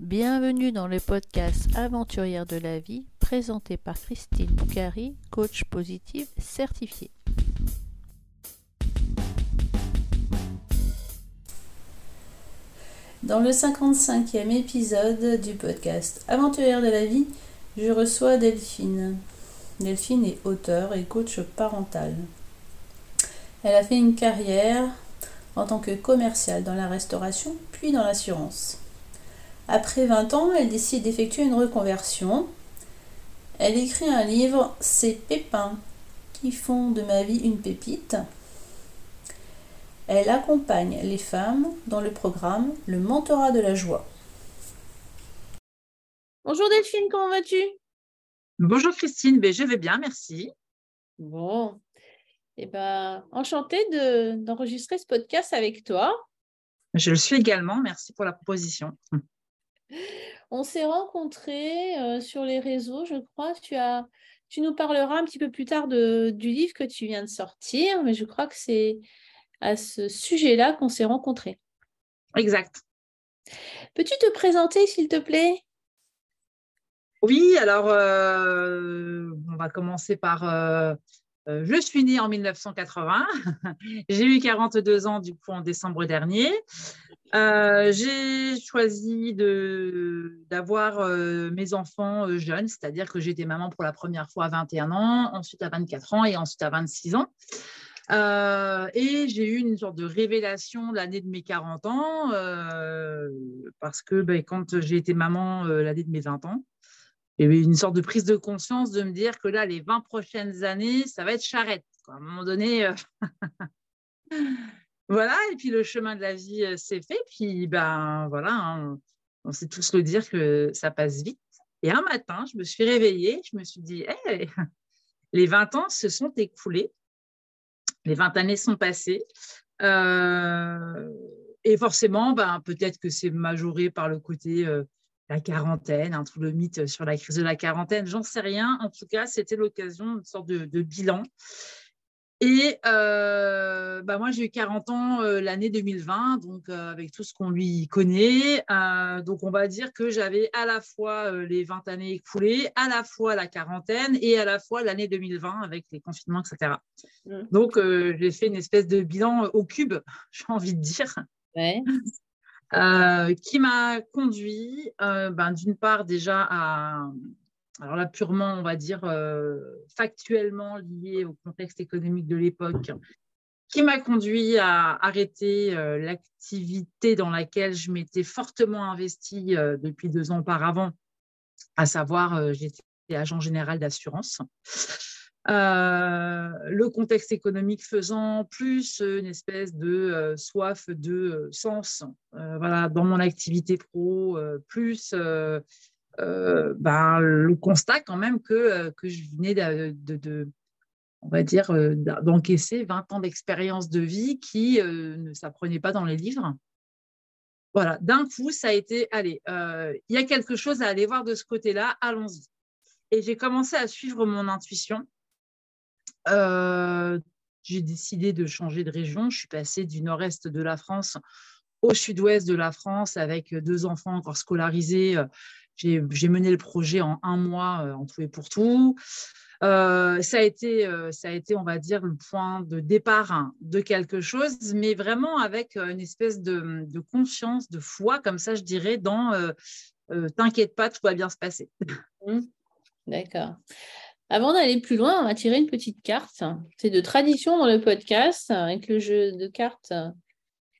Bienvenue dans le podcast Aventurière de la vie présenté par Christine Boucari, coach positive certifiée. Dans le 55e épisode du podcast Aventurière de la vie, je reçois Delphine. Delphine est auteure et coach parental. Elle a fait une carrière en tant que commerciale dans la restauration puis dans l'assurance. Après 20 ans, elle décide d'effectuer une reconversion. Elle écrit un livre, Ces pépins qui font de ma vie une pépite. Elle accompagne les femmes dans le programme Le mentorat de la joie. Bonjour Delphine, comment vas-tu? Bonjour Christine, ben, je vais bien, merci. Bon, eh ben, enchantée d'enregistrer ce podcast avec toi. Je le suis également, merci pour la proposition. On s'est rencontrés euh, sur les réseaux, je crois. Tu, as, tu nous parleras un petit peu plus tard de, du livre que tu viens de sortir, mais je crois que c'est à ce sujet-là qu'on s'est rencontrés. Exact. Peux-tu te présenter, s'il te plaît? Oui, alors euh, on va commencer par euh, euh, je suis née en 1980. J'ai eu 42 ans du coup en décembre dernier. Euh, j'ai choisi d'avoir euh, mes enfants jeunes, c'est-à-dire que j'étais maman pour la première fois à 21 ans, ensuite à 24 ans et ensuite à 26 ans. et j'ai eu une sorte de révélation l'année de mes 40 ans, parce que ben, quand j'ai été maman l'année de mes 20 ans, y avait une sorte de prise de conscience de me dire que là, les 20 prochaines années, ça va être charrette. À un moment donné, euh, voilà, et puis le chemin de la vie euh, s'est fait. Puis, ben voilà, hein, on, sait tous le dire que ça passe vite. Et un matin, je me suis réveillée, je me suis dit, les 20 ans se sont écoulés, les 20 années sont passées. Euh, et forcément, ben, peut-être que c'est majoré par le côté la quarantaine, un tout le mythe sur la crise de la quarantaine, j'en sais rien. En tout cas, c'était l'occasion d'une sorte de, bilan. Et euh, bah moi, j'ai eu 40 ans euh, l'année 2020, donc euh, avec tout ce qu'on lui connaît. donc, on va dire que j'avais à la fois les 20 années écoulées, à la fois la quarantaine et à la fois l'année 2020 avec les confinements, etc. Mmh. Donc, j'ai fait une espèce de bilan au cube, j'ai envie de dire. Ouais. Qui m'a conduit, ben, d'une part déjà à, alors là purement, on va dire, euh, factuellement lié au contexte économique de l'époque, qui m'a conduit à arrêter l'activité dans laquelle je m'étais fortement investie depuis deux ans auparavant, à savoir j'étais agent général d'assurance. Euh, le contexte économique faisant, plus une espèce de euh, soif de euh, sens voilà, dans mon activité pro, plus ben, le constat quand même que, que je venais de, on va dire, d'encaisser 20 ans d'expérience de vie qui ne s'apprenait pas dans les livres. Voilà, d'un coup, ça a été, allez, il y a quelque chose à aller voir de ce côté-là, allons-y. Et j'ai commencé à suivre mon intuition euh, j'ai décidé de changer de région. Je suis passée du nord-est de la France au sud-ouest de la France avec deux enfants encore scolarisés. J'ai mené le projet en un mois, euh, en tout et pour tout. Euh, ça, a été, ça a été, on va dire, le point de départ hein, de quelque chose, mais vraiment avec une espèce de, de confiance, de foi, comme ça, je dirais, dans T'inquiète pas, tout va bien se passer. Mmh. D'accord. Avant d'aller plus loin, on va tirer une petite carte. C'est de tradition dans le podcast avec le jeu de cartes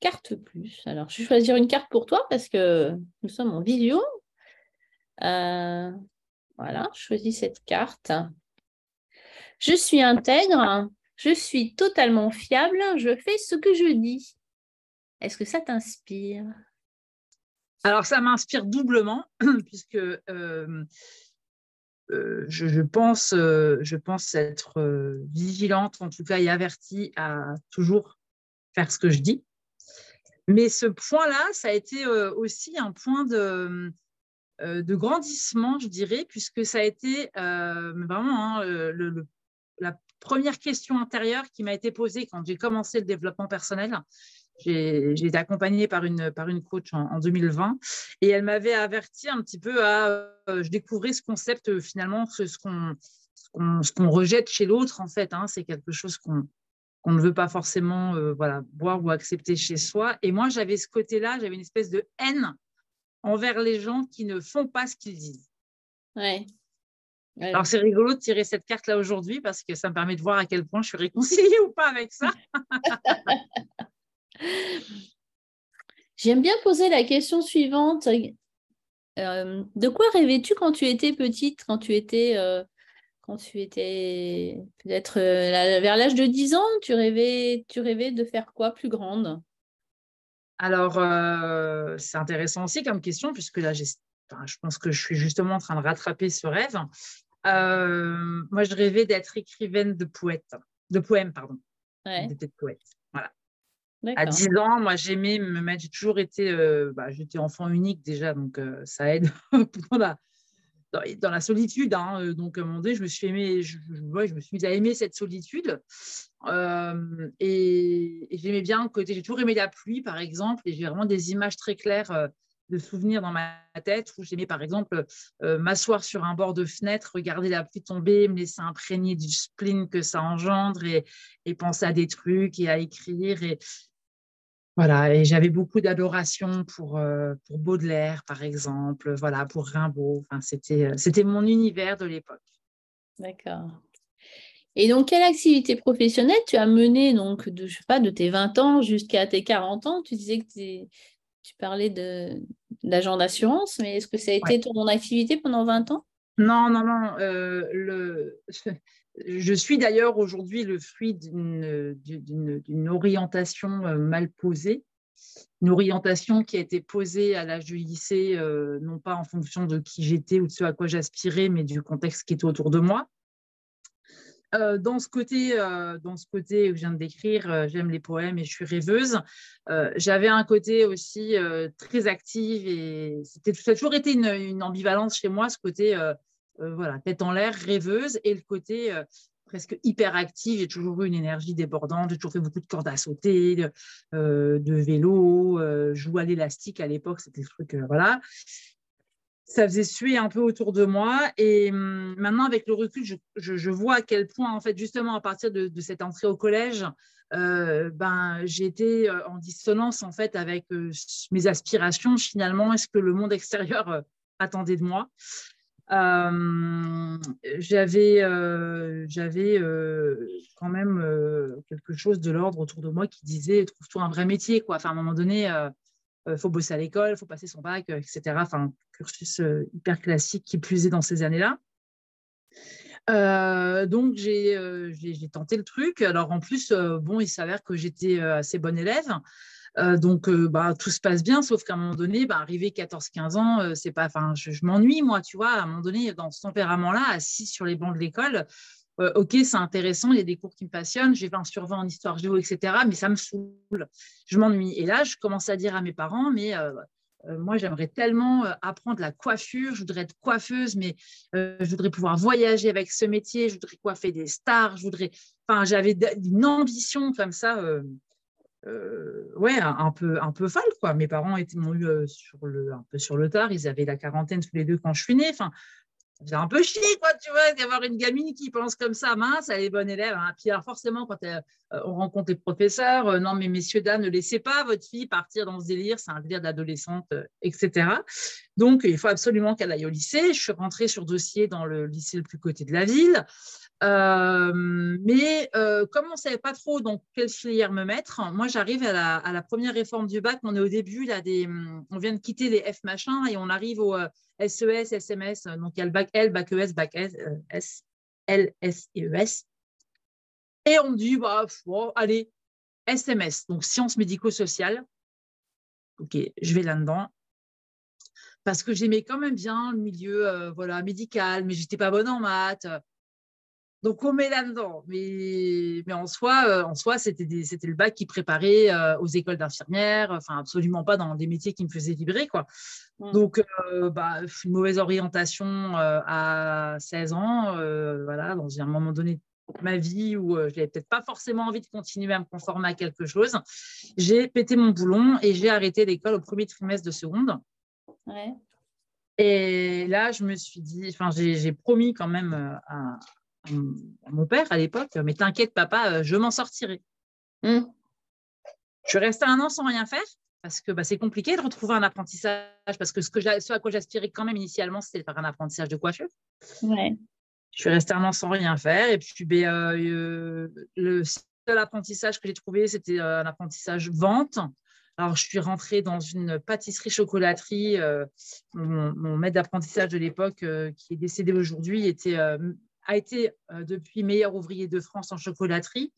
Carte Plus. Alors, je vais choisir une carte pour toi parce que nous sommes en vidéo. Euh, voilà, je choisis cette carte. Je suis intègre, je suis totalement fiable, je fais ce que je dis. Est-ce que ça t'inspire? Alors, ça m'inspire doublement, puisque euh, euh, je, pense, je pense être vigilante, en tout cas, et avertie à toujours faire ce que je dis. Mais ce point-là, ça a été aussi un point de, de grandissement, je dirais, puisque ça a été vraiment hein, la première question intérieure qui m'a été posée quand j'ai commencé le développement personnel. J'ai été accompagnée par une, par une coach en, 2020 et elle m'avait averti un petit peu à. je découvrais ce concept finalement, ce, ce qu'on rejette chez l'autre, en fait. Hein, c'est quelque chose qu'on ne veut pas forcément voilà, boire ou accepter chez soi. Et moi, j'avais ce côté-là, j'avais une espèce de haine envers les gens qui ne font pas ce qu'ils disent. Ouais. Alors, c'est rigolo de tirer cette carte-là aujourd'hui parce que ça me permet de voir à quel point je suis réconciliée ou pas avec ça. J'aime bien poser la question suivante. Euh, de quoi rêvais-tu quand tu étais petite, quand tu étais, euh, quand tu étais peut-être euh, vers l'âge de 10 ans, tu rêvais, tu rêvais de faire quoi plus grande? Alors, c'est intéressant aussi comme question, puisque là, je pense que je suis justement en train de rattraper ce rêve. Euh, moi, je rêvais d'être écrivaine de poètes, de poèmes, pardon. Ouais. poète. Voilà. À 10 ans, moi, j'aimais me mettre, j'ai toujours été, euh, bah, j'étais enfant unique déjà, donc euh, ça aide dans, la, dans, la solitude. Hein, donc, à un moment je me suis aimé, je, me suis mis à aimer cette solitude. et, et j'aimais bien côté, j'ai toujours aimé la pluie, par exemple, et j'ai vraiment des images très claires de souvenirs dans ma tête où j'aimais par exemple euh, m'asseoir sur un bord de fenêtre, regarder la pluie tomber, me laisser imprégner du spleen que ça engendre et, penser à des trucs et à écrire. Voilà, et j'avais beaucoup d'adoration pour, euh, pour Baudelaire, par exemple, voilà, pour Rimbaud. Enfin, c'était, euh, c'était mon univers de l'époque. D'accord. Et donc, quelle activité professionnelle tu as menée donc, de, je sais pas, de tes 20 ans jusqu'à tes 40 ans? Tu disais que tu parlais d'agent d'assurance, mais est-ce que ça a été ton activité pendant 20 ans? Non, non, non. Euh, le... Je suis d'ailleurs aujourd'hui le fruit d'une orientation euh, mal posée, une orientation qui a été posée à l'âge du lycée, euh, non pas en fonction de qui j'étais ou de ce à quoi j'aspirais, mais du contexte qui était autour de moi. Euh, dans, ce côté, dans ce côté que je viens de décrire, j'aime les poèmes et je suis rêveuse. J'avais un côté aussi très actif et c'était, ça a toujours été une, ambivalence chez moi, ce côté voilà, tête en l'air, rêveuse et le côté presque hyper active. J'ai toujours eu une énergie débordante, j'ai toujours fait beaucoup de cordes à sauter, de, de vélo, jouer à l'élastique à l'époque, c'était le truc, voilà ça faisait suer un peu autour de moi. Et hum, maintenant, avec le recul, je, vois à quel point, en fait, justement, à partir de, cette entrée au collège, euh, ben, euh, en dissonance, en fait, avec euh, mes aspirations. Finalement, est-ce que le monde extérieur attendait de moi J'avais j'avais quand même quelque chose de l'ordre autour de moi qui disait trouve-toi un vrai métier. Quoi. Enfin, à un moment donné, il faut bosser à l'école, il faut passer son bac, etc. Enfin, cursus euh, hyper classique qui plus est dans ces années-là. Euh, donc euh, j'ai tenté le truc. Alors en plus, bon, il s'avère que j'étais assez bonne élève. Donc bah, tout se passe bien, sauf qu'à un moment donné, bah, arrivé 14-15 ans, c'est pas, je, m'ennuie moi, tu vois, à un moment donné, dans ce tempérament-là, assis sur les bancs de l'école, ok, c'est intéressant, il y a des cours qui me passionnent, j'ai 20 sur 20 en histoire géo, etc., mais ça me saoule, je m'ennuie. Et là, je commence à dire à mes parents, mais euh, moi, j'aimerais tellement euh, apprendre la coiffure, je voudrais être coiffeuse, mais euh, je voudrais pouvoir voyager avec ce métier, je voudrais coiffer des stars, je voudrais. J'avais une ambition comme ça, ouais, un, peu, un peu folle, quoi. Mes parents m'ont eu sur le, un peu sur le tard, ils avaient la quarantaine tous les deux quand je suis née. Enfin, c'est un peu chier, quoi, tu vois, d'avoir une gamine qui pense comme ça, mince, elle est bonne élève. Hein. Puis forcément, quand euh, on rencontre les professeurs, euh, non, mais messieurs, dames, ne laissez pas votre fille partir dans ce délire, c'est un délire d'adolescente, euh, etc. Donc, il faut absolument qu'elle aille au lycée. Je suis rentrée sur dossier dans le lycée le plus côté de la ville. Mais comme on ne savait pas trop dans quelle filière me mettre, moi j'arrive à la, première réforme du bac. On est au début, là, on vient de quitter les F machin et on arrive au SES, SMS. Donc il y a le bac L, bac ES, bac S, S L, S et ES. Et on me dit, bah, allez, SMS, donc sciences médico-sociales. Ok, je vais là-dedans parce que j'aimais quand même bien le milieu euh, voilà, médical, mais j'étais pas bonne en maths. Donc on met là-dedans. Mais, mais en soi, euh, en soi c'était, le bac qui préparait euh, aux écoles d'infirmières, enfin absolument pas dans des métiers qui me faisaient vibrer. Quoi. Mmh. Donc bah, une mauvaise orientation à 16 ans, voilà, dans un moment donné ma vie où je n'avais peut-être pas forcément envie de continuer à me conformer à quelque chose, j'ai pété mon boulon et j'ai arrêté l'école au premier trimestre de seconde. Et là, je me suis dit, enfin, j'ai promis quand même à, mon père à l'époque, mais t'inquiète, papa, je m'en sortirai. Mmh. Je suis restée un an sans rien faire parce que bah, c'est compliqué de retrouver un apprentissage, parce que ce, que ce à quoi j'aspirais quand même initialement, c'était de faire un apprentissage de coiffure. Ouais. Je suis restée un an sans rien faire. Et puis, ben, euh, le seul apprentissage que j'ai trouvé, c'était euh, un apprentissage vente. Alors, je suis rentrée dans une pâtisserie-chocolaterie. Euh, mon, maître d'apprentissage de l'époque, qui est décédé aujourd'hui, était, a été depuis meilleur ouvrier de France en chocolaterie.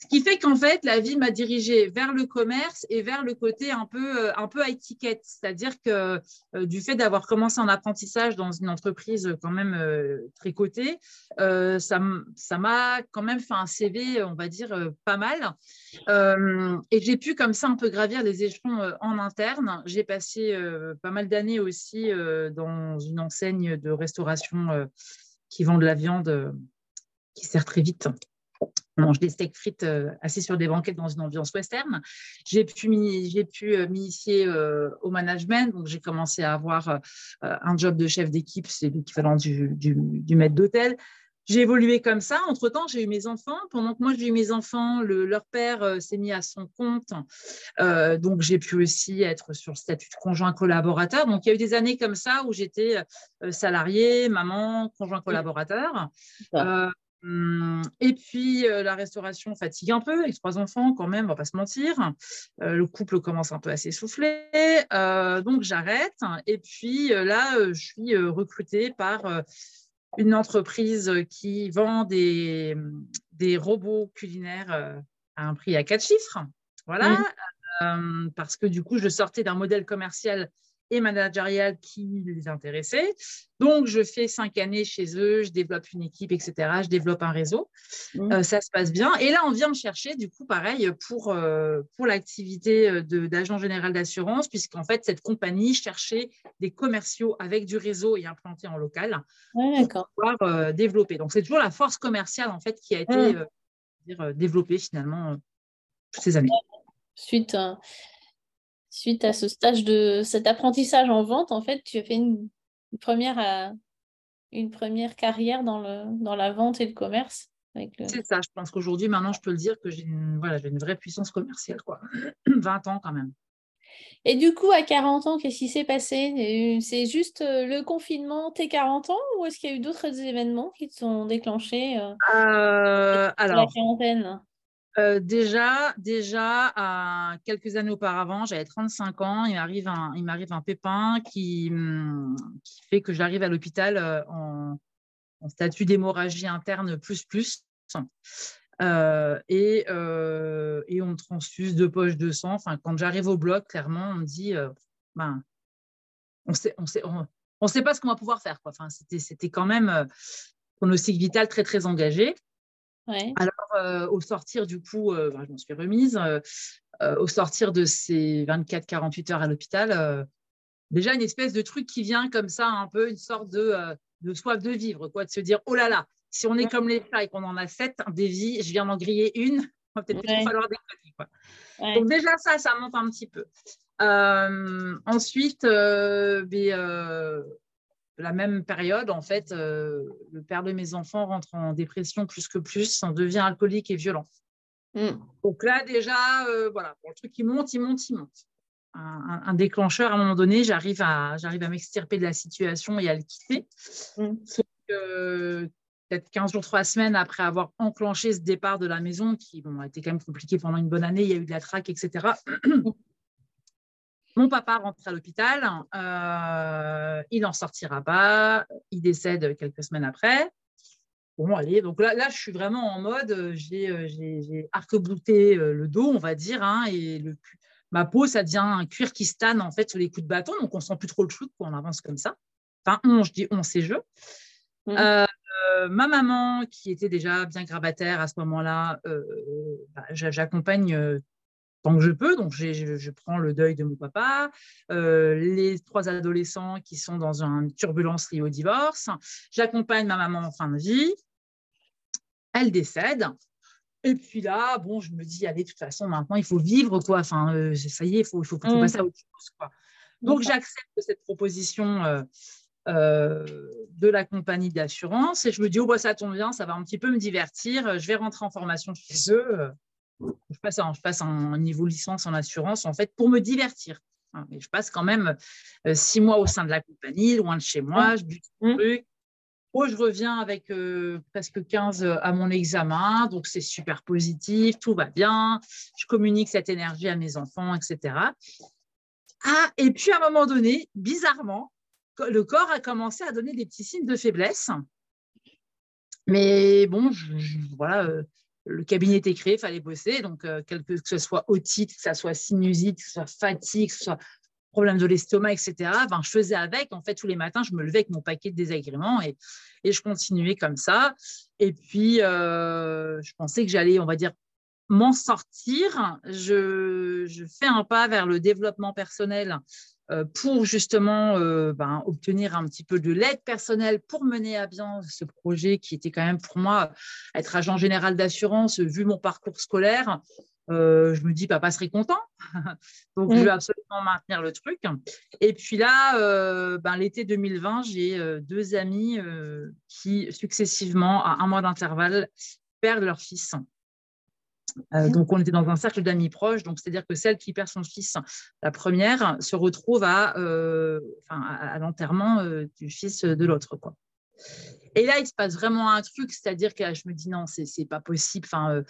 Ce qui fait qu'en fait, la vie m'a dirigée vers le commerce et vers le côté un peu, euh, un peu à étiquette. C'est-à-dire que euh, du fait d'avoir commencé en apprentissage dans une entreprise quand même euh, très cotée, ça m'a quand même fait un CV, on va dire, pas mal. et j'ai pu comme ça un peu gravir les échelons en interne. J'ai passé pas mal d'années aussi dans une enseigne de restauration qui vend de la viande qui sert très vite on mange des steaks frites euh, assis sur des banquettes dans une ambiance western. J'ai pu, euh, m'initier euh, au management, donc j'ai commencé à avoir un job de chef d'équipe, c'est l'équivalent du, maître d'hôtel. J'ai évolué comme ça. Entre-temps, j'ai eu mes enfants. Pendant que moi, j'ai eu mes enfants, leur père s'est mis à son compte. donc, j'ai pu aussi être sur le statut de conjoint collaborateur. Donc, il y a eu des années comme ça où j'étais salarié, maman, conjoint collaborateur. Hum, et puis, euh, la restauration fatigue un peu, avec trois enfants quand même, on va pas se mentir. Euh, le couple commence un peu à s'essouffler, euh, donc j'arrête. Et puis là, je suis recrutée par une entreprise qui vend des, des robots culinaires à un prix à quatre chiffres. Voilà, mmh. parce que du coup, je sortais d'un modèle commercial et managériale qui les intéressait. Donc, je fais cinq années chez eux, je développe une équipe, etc. Je développe un réseau. Mmh. Euh, ça se passe bien. Et là, on vient me chercher, du coup, pareil, pour, euh, pour l'activité euh, d'agent général d'assurance, puisqu'en fait, cette compagnie cherchait des commerciaux avec du réseau et implantés en local pour pouvoir développer. Donc, c'est toujours la force commerciale, en fait, qui a été mmh. développée finalement toutes ces années. Suite suite à ce stage de cet apprentissage en vente, en fait, tu as fait une, première, euh, une première carrière dans, le, dans la vente et le commerce. C'est ça, je pense qu'aujourd'hui, maintenant, je peux le dire que j'ai une, voilà, une vraie puissance commerciale. Quoi. 20 ans quand même. Et du coup, à 40 ans, qu'est-ce qui s'est passé? C'est juste euh, le confinement, tes 40 ans, ou est-ce qu'il y a eu d'autres événements qui te sont déclenchés euh, euh alors, la quarantaine? Euh, déjà, déjà quelques années auparavant, j'avais 35 ans, il m'arrive un, il m'arrive un pépin qui, qui fait que j'arrive à l'hôpital euh, en, statut d'hémorragie interne plus plus. Euh, et, et, on me transfuse deux poches de sang. Enfin, quand j'arrive au bloc, clairement, on me dit, ben, on sait, on sait, on, sait pas ce qu'on va pouvoir faire. Quoi. Enfin, c'était, c'était quand même pronostic vital très très engagé. Alors, euh, au sortir du coup, euh, ben, je m'en suis remise. Euh, au sortir de ces 24-48 heures à l'hôpital, déjà une espèce de truc qui vient comme ça, un peu une sorte de, de soif de vivre, quoi, de se dire oh là là, si on est comme les chats et qu'on en a sept, des vies, je viens d'en griller une, il va peut-être ouais. falloir déconner. Quoi. Donc déjà ça, ça monte un petit peu. ensuite, la même période, en fait, euh, le père de mes enfants rentre en dépression plus que plus, en devient alcoolique et violent. Mm. Donc là, déjà, euh, voilà, le truc qui monte, il monte, il monte. Un, déclencheur, à un moment donné, j'arrive à, j'arrive à m'extirper de la situation et à le quitter. Mm. peut-être 15 jours, 3 semaines après avoir enclenché ce départ de la maison, qui bon, a été quand même compliqué pendant une bonne année, il y a eu de la traque, etc. Mon papa rentre à l'hôpital, euh, il n'en sortira pas, il décède quelques semaines après. Bon, allez, donc là, là je suis vraiment en mode, euh, j'ai, euh, j'ai, arc-bouté le dos, on va dire, hein, et le, ma peau, ça devient un cuir qui stanne en fait sur les coups de bâton, donc on sent plus trop le shoot, on avance comme ça. Enfin, on, je dis on, c'est je. Mmh. ma maman, qui était déjà bien grabataire à ce moment-là, bah, j'accompagne tant que je peux. Donc, je, prends le deuil de mon papa, euh, les trois adolescents qui sont dans une turbulence liée au divorce. J'accompagne ma maman en fin de vie. elle décède. Et puis là, bon, je me dis, allez, de toute façon, maintenant, il faut vivre, quoi. Enfin, euh, ça y est, il faut, faut, passer à autre chose, quoi. Donc, j'accepte cette proposition euh, euh, de la compagnie d'assurance et je me dis, oh, bah, ça tombe bien, ça va un petit peu me divertir. Je vais rentrer en formation chez eux. Je passe, je passe un niveau licence en assurance, en fait, pour me divertir. Hein. Mais je passe quand même six mois au sein de la compagnie, loin de chez moi, je bute mmh. truc. Oh, je reviens avec presque 15 à mon examen, donc c'est super positif, tout va bien, je communique cette énergie à mes enfants, etc. Ah, et puis à un moment donné, bizarrement, le corps a commencé à donner des petits signes de faiblesse. Mais bon, voilà, le cabinet était créé, il fallait bosser. Donc, que ce soit otite, que ce soit sinusite, que ce soit fatigue, que ce soit problème de l'estomac, etc., ben, je faisais avec. En fait, tous les matins, je me levais avec mon paquet de désagréments et, et je continuais comme ça. Et puis, je pensais que j'allais, on va dire, m'en sortir. Je, fais un pas vers le développement personnel euh, pour justement euh, ben, obtenir un petit peu de l'aide personnelle pour mener à bien ce projet qui était quand même pour moi être agent général d'assurance, vu mon parcours scolaire. Euh, je me dis, papa serait content. Donc, je vais absolument maintenir le truc. Et puis là, ben, l'été 2020, j'ai deux amis qui, successivement, à un mois d'intervalle, perdent leur fils. Euh, donc, on était dans un cercle d'amis proches. Donc, c'est-à-dire que celle qui perd son fils, la première, se retrouve à, euh, à, l'enterrement euh, du fils de l'autre. Quoi. Et là, il se passe vraiment un truc, c'est-à-dire que je me dis non, c'est, c'est pas possible. Enfin,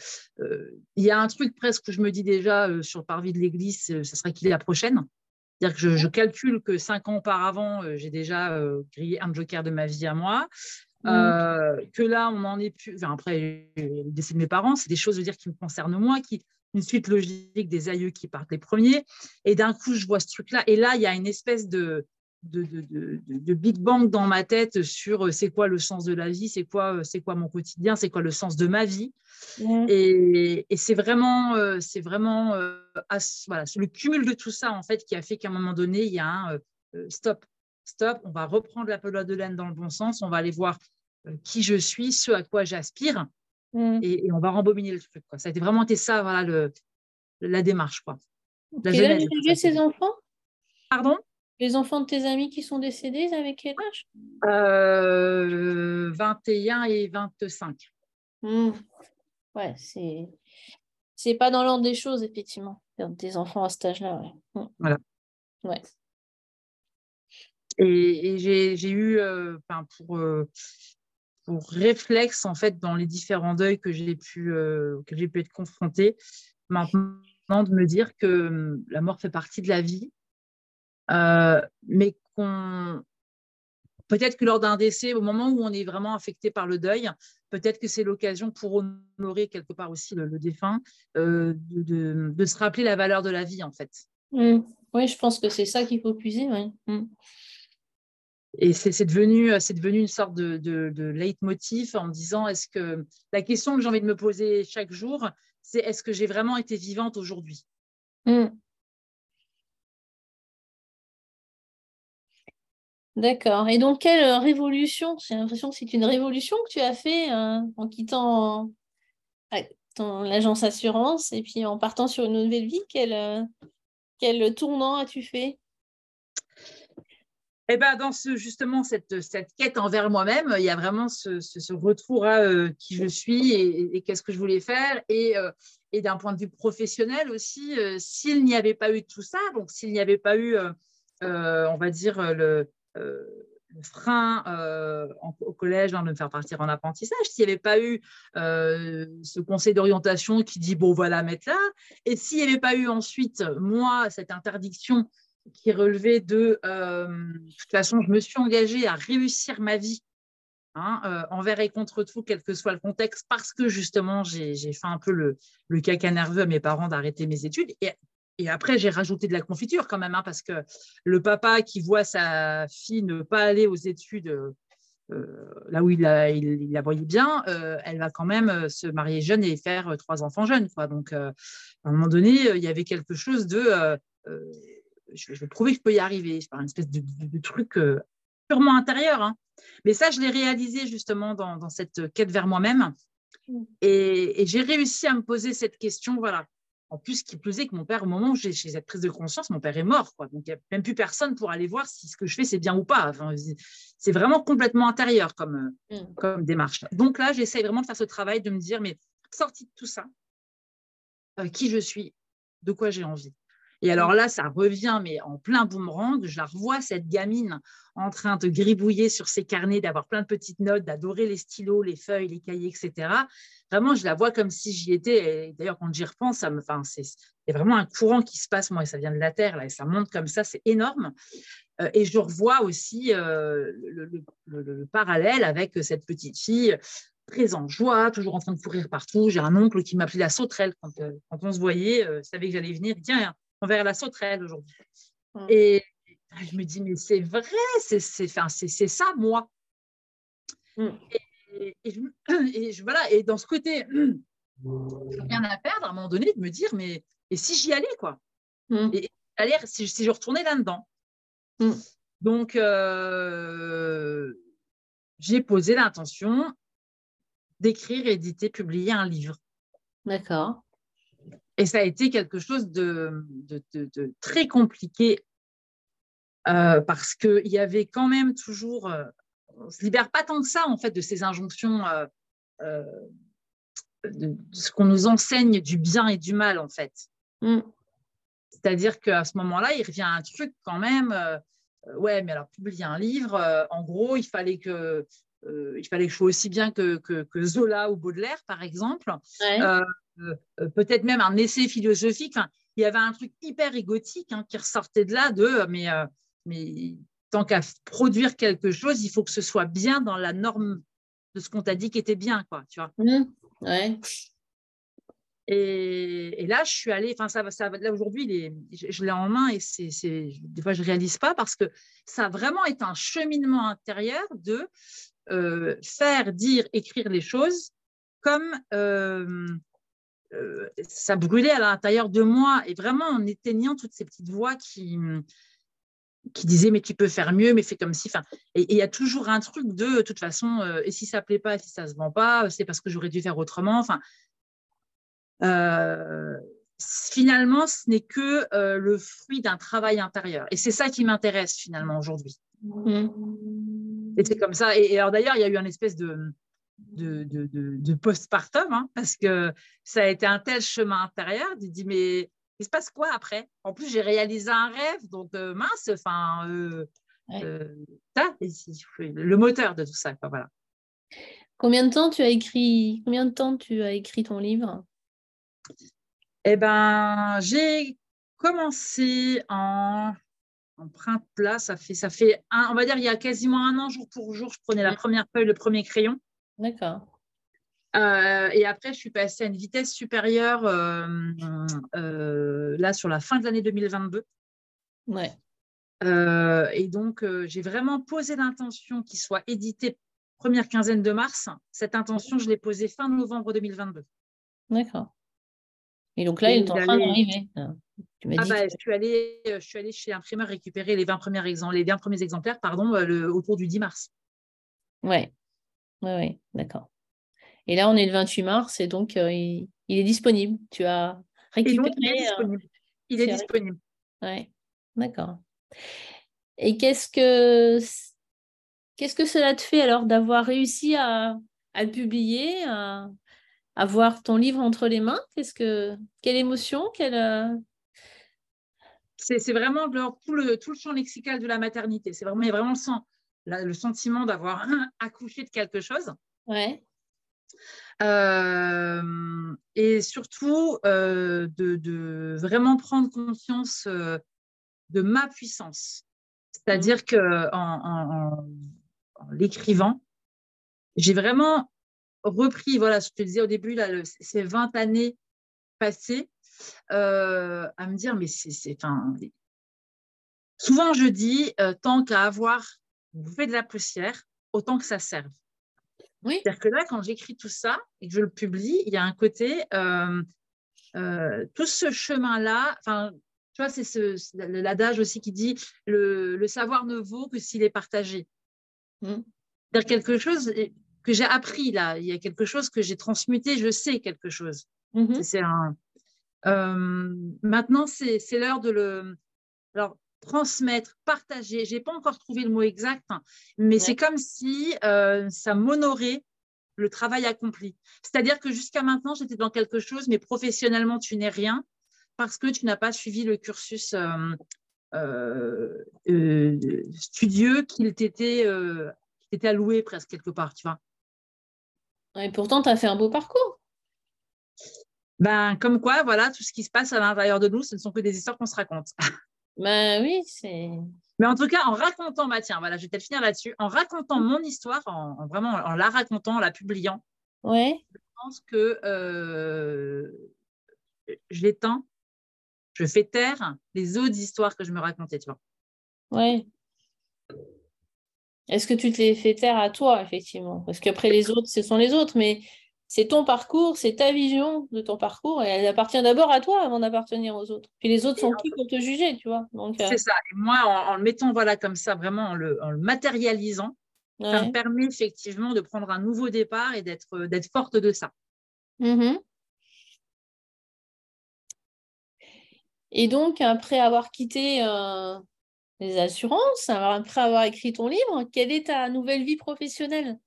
il y a un truc presque que je me dis déjà sur le parvis de l'église, ce serait qu'il est la prochaine. C'est-à-dire que je, je, calcule que cinq ans auparavant, j'ai déjà grillé un joker de ma vie à moi. Mmh. Euh, que là, on n'en est plus. Enfin, après, le décès de mes parents, c'est des choses dire, qui me concernent moi, qui une suite logique des aïeux qui partent les premiers. Et d'un coup, je vois ce truc-là. Et là, il y a une espèce de, de, de, de, Big Bang dans ma tête sur euh, c'est quoi le sens de la vie, c'est quoi, euh, c'est quoi mon quotidien, c'est quoi le sens de ma vie. Mmh. Et, et c'est vraiment, c'est vraiment voilà, le cumul de tout ça en fait qui a fait qu'à un moment donné, il y a un stop stop, on va reprendre la pelote de laine dans le bon sens, on va aller voir euh, qui je suis, ce à quoi j'aspire, mm. et, on va rembobiner le truc. Ça a été vraiment été ça, voilà, le, la démarche. Quoi. La quel âge avaient ces enfants? Pardon? Les enfants de tes amis qui sont décédés, avec quel âge? Euh, 21 et 25. Mm. Ouais, c'est c'est pas dans l'ordre des choses, effectivement, des enfants à cet âge-là. Mm. Voilà. Ouais. Et, j'ai eu, euh, pour, euh, pour réflexe, en fait, dans les différents deuils que j'ai pu, euh, être confrontée, maintenant de me dire que hum, la mort fait partie de la vie, mais qu'on peut-être que lors d'un décès, au moment où on est vraiment affecté par le deuil, peut-être que c'est l'occasion pour honorer quelque part aussi le, défunt, de, se rappeler la valeur de la vie, en fait. Mmh. Oui, je pense que c'est ça qu'il faut puiser. Oui. Mmh. Et c'est devenu, euh, devenu une sorte de, de, leitmotiv en me disant est-ce que la question que j'ai envie de me poser chaque jour, c'est est-ce que j'ai vraiment été vivante aujourd'hui? Mmh. D'accord. Et donc, quelle euh, révolution? J'ai l'impression que c'est une révolution que tu as fait euh, en quittant l'agence assurance et puis en partant sur une nouvelle vie. Quel, quel tournant as-tu fait? Eh ben, dans ce, justement cette, cette quête envers moi-même, il y a vraiment ce, ce, retour à euh, qui je suis et, qu'est-ce que je voulais faire. Et, euh, et d'un point de vue professionnel aussi, euh, s'il n'y avait pas eu tout ça, donc s'il n'y avait pas eu, on va dire, le, frein au collège hein, de me faire partir en apprentissage, s'il n'y avait pas eu ce conseil d'orientation qui dit, bon, voilà, mettre là, et s'il n'y avait pas eu ensuite, moi, cette interdiction qui relevait de, euh, de toute façon, je me suis engagée à réussir ma vie hein, euh, envers et contre tout, quel que soit le contexte, parce que justement, j'ai fait un peu le, caca nerveux à mes parents d'arrêter mes études. Et, après, j'ai rajouté de la confiture quand même, hein, parce que le papa qui voit sa fille ne pas aller aux études euh, là où il la, voyait bien, elle va quand même se marier jeune et faire trois enfants jeunes. Donc, à un moment donné, il y avait quelque chose de je, vais prouver que je peux y arriver. C'est une espèce de, truc euh, purement intérieur. Hein. Mais ça, je l'ai réalisé justement dans, cette quête vers moi-même. Mm. Et, j'ai réussi à me poser cette question, voilà. En plus, qui plus est que mon père, au moment où j'ai cette prise de conscience, mon père est mort. Quoi. Donc, il n'y a même plus personne pour aller voir si ce que je fais, c'est bien ou pas. c'est vraiment complètement intérieur comme, mm. comme démarche. Donc là, j'essaie vraiment de faire ce travail, de me dire, mais sorti de tout ça, euh, qui je suis, de quoi j'ai envie. Et alors là, ça revient, mais en plein boomerang. Je la revois, cette gamine, en train de gribouiller sur ses carnets, d'avoir plein de petites notes, d'adorer les stylos, les feuilles, les cahiers, etc. Vraiment, je la vois comme si j'y étais. D'ailleurs, quand j'y repense, ça me, enfin, c'est, il y a vraiment un courant qui se passe, moi, et ça vient de la terre, là, et ça monte comme ça, c'est énorme. Euh, et je revois aussi euh, le, parallèle avec cette petite fille très en joie, toujours en train de courir partout. J'ai un oncle qui m'appelait la sauterelle quand, euh, quand on se voyait, euh, savait que j'allais venir. Tiens, on verra la sauterelle aujourd'hui. Et je me dis Mais c'est vrai, c'est ça, moi. Mm. Et, et, je, voilà, et dans ce côté, rien à perdre à un moment donné de me dire Mais et si j'y allais, quoi? Mm. Et si, si, je retournais là-dedans. Mm. Donc, euh, j'ai posé l'intention d'écrire, éditer, publier un livre. D'accord. Et ça a été quelque chose de, de, très compliqué euh, parce qu'il y avait quand même toujours. Euh, on ne se libère pas tant que ça, en fait, de ces injonctions, euh, de, ce qu'on nous enseigne du bien et du mal, en fait. Mm. C'est-à-dire qu'à ce moment-là, il revient un truc quand même. ouais, mais alors, publier un livre, en gros, il fallait que euh, il fallait que je sois aussi bien que, Zola ou Baudelaire, par exemple. Euh, euh, peut-être même un essai philosophique. il y avait un truc hyper égotique hein, qui ressortait de là, de mais, mais tant qu'à produire quelque chose, il faut que ce soit bien dans la norme de ce qu'on t'a dit qui était bien, quoi, tu vois. Mmh. Ouais. Et, là, je suis allée, enfin, ça, ça, là aujourd'hui, je, l'ai en main et c'est, des fois, je ne réalise pas parce que ça a vraiment été un cheminement intérieur de euh, faire, dire, écrire les choses comme euh, euh, ça brûlait à l'intérieur de moi et vraiment en éteignant toutes ces petites voix qui, qui disaient mais tu peux faire mieux, mais fais comme si. Enfin, et il y a toujours un truc de, de toute façon, et si ça plaît pas, et si ça se vend pas, c'est parce que j'aurais dû faire autrement. Enfin, finalement, ce n'est que le fruit d'un travail intérieur. Et c'est ça qui m'intéresse finalement aujourd'hui. Mmh. Et c'est comme ça. Et, alors d'ailleurs, il y a eu un espèce de, de, de, de, postpartum, hein, parce que ça a été un tel chemin intérieur. Tu dis, mais il se passe quoi après? En plus, j'ai réalisé un rêve, donc euh, mince, enfin, euh, euh, le moteur de tout ça. voilà. Combien de temps tu as écrit Combien de temps tu as écrit ton livre? Eh ben, j'ai commencé en empreinte là, ça fait, ça fait un, on va dire, il y a quasiment un an, jour pour jour, je prenais la première feuille, le premier crayon. D'accord. Euh, et après, je suis passée à une vitesse supérieure euh, euh, là sur la fin de l'année 2022. Ouais. et donc, j'ai vraiment posé l'intention qu'il soit édité première quinzaine de mars. Cette intention, je l'ai posée fin novembre 2022. D'accord. Et donc là, il est en train d'arriver. Ah bah, je, suis allée, je suis allée chez l'imprimeur récupérer les 20 premiers, exemplaires, les 20 premiers exemplaires pardon, le, autour du 10 mars. Oui, ouais, d'accord. Et là, on est le 28 mars et donc euh, il, est disponible. Tu as récupéré. il est disponible. il est disponible. Oui, d'accord. Et qu'est-ce que qu'est-ce que cela te fait alors d'avoir réussi à, à le publier, à, avoir ton livre entre les mains? Qu'est-ce que quelle émotion, quelle c'est vraiment tout, le, tout le champ lexical de la maternité. C'est vraiment, vraiment le, le sentiment d'avoir accouché de quelque chose. Ouais. Euh, et surtout euh, de, vraiment prendre conscience euh, de ma puissance. C'est-à-dire qu'en en, l'écrivant, j'ai vraiment repris, voilà, je te disais au début, là, ces 20 années passées, à me dire, mais c'est. Souvent, je dis, tant qu'à avoir bouffé de la poussière, autant que ça serve. Oui. C'est-à-dire que là, quand j'écris tout ça et que je le publie, il y a un côté, euh, tout ce chemin-là, enfin, tu vois, c'est ce, l'adage aussi qui dit le, savoir ne vaut que s'il est partagé. Mmh. C'est-à-dire quelque chose que j'ai appris là. Il y a quelque chose que j'ai transmuté, je sais quelque chose. C'est un, euh, maintenant, c'est l'heure de le alors, transmettre, partager. Je n'ai pas encore trouvé le mot exact, hein, mais c'est comme si euh, ça m'honorait le travail accompli. C'est-à-dire que jusqu'à maintenant, j'étais dans quelque chose, mais professionnellement, tu n'es rien parce que tu n'as pas suivi le cursus euh, studieux qu'il t'était alloué presque quelque part, tu vois. Et pourtant, tu as fait un beau parcours. Ben, comme quoi, voilà, tout ce qui se passe à l'intérieur de nous, ce ne sont que des histoires qu'on se raconte. Ben oui, c'est. Mais en tout cas, en racontant, bah tiens, voilà, je vais peut-être finir là-dessus, en racontant mon histoire, en, vraiment en la racontant, en la publiant, ouais. je pense que euh, je l'éteins, je fais taire les autres histoires que je me racontais, tu vois. Oui. Est-ce que tu te les fais taire à toi, effectivement? Parce qu'après, les autres, ce sont les autres, mais c'est ton parcours, c'est ta vision de ton parcours, et elle appartient d'abord à toi avant d'appartenir aux autres. Puis les autres sont qui pour te juger, tu vois? Euh, c'est ça. Et moi, en, le mettant voilà comme ça, vraiment en le, matérialisant, ça me permet effectivement de prendre un nouveau départ et d'être euh, d'être forte de ça. Mm-hmm. Et donc, après avoir quitté euh, les assurances, après avoir écrit ton livre, quelle est ta nouvelle vie professionnelle?